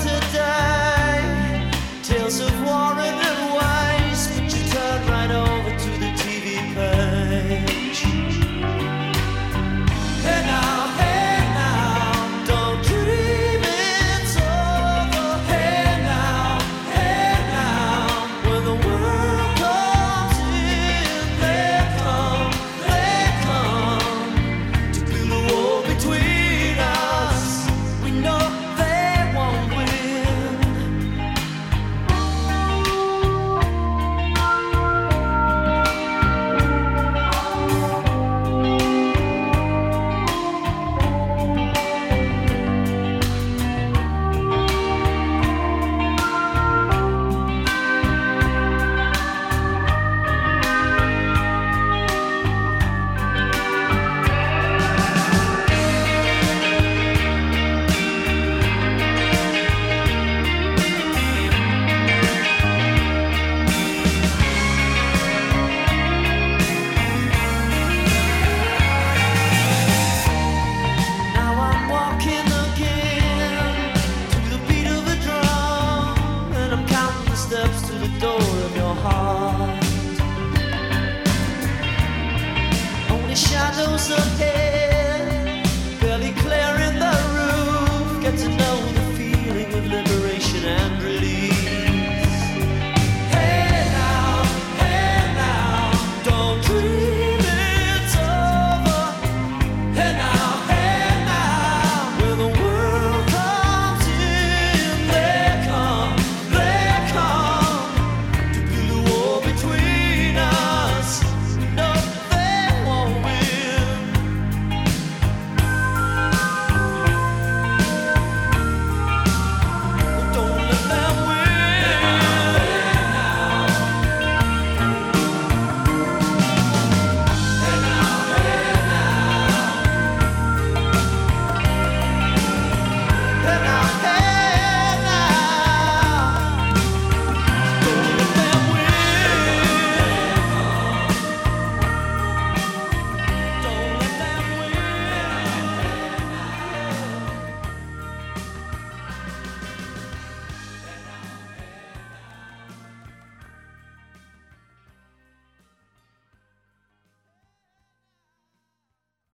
today, tales of war and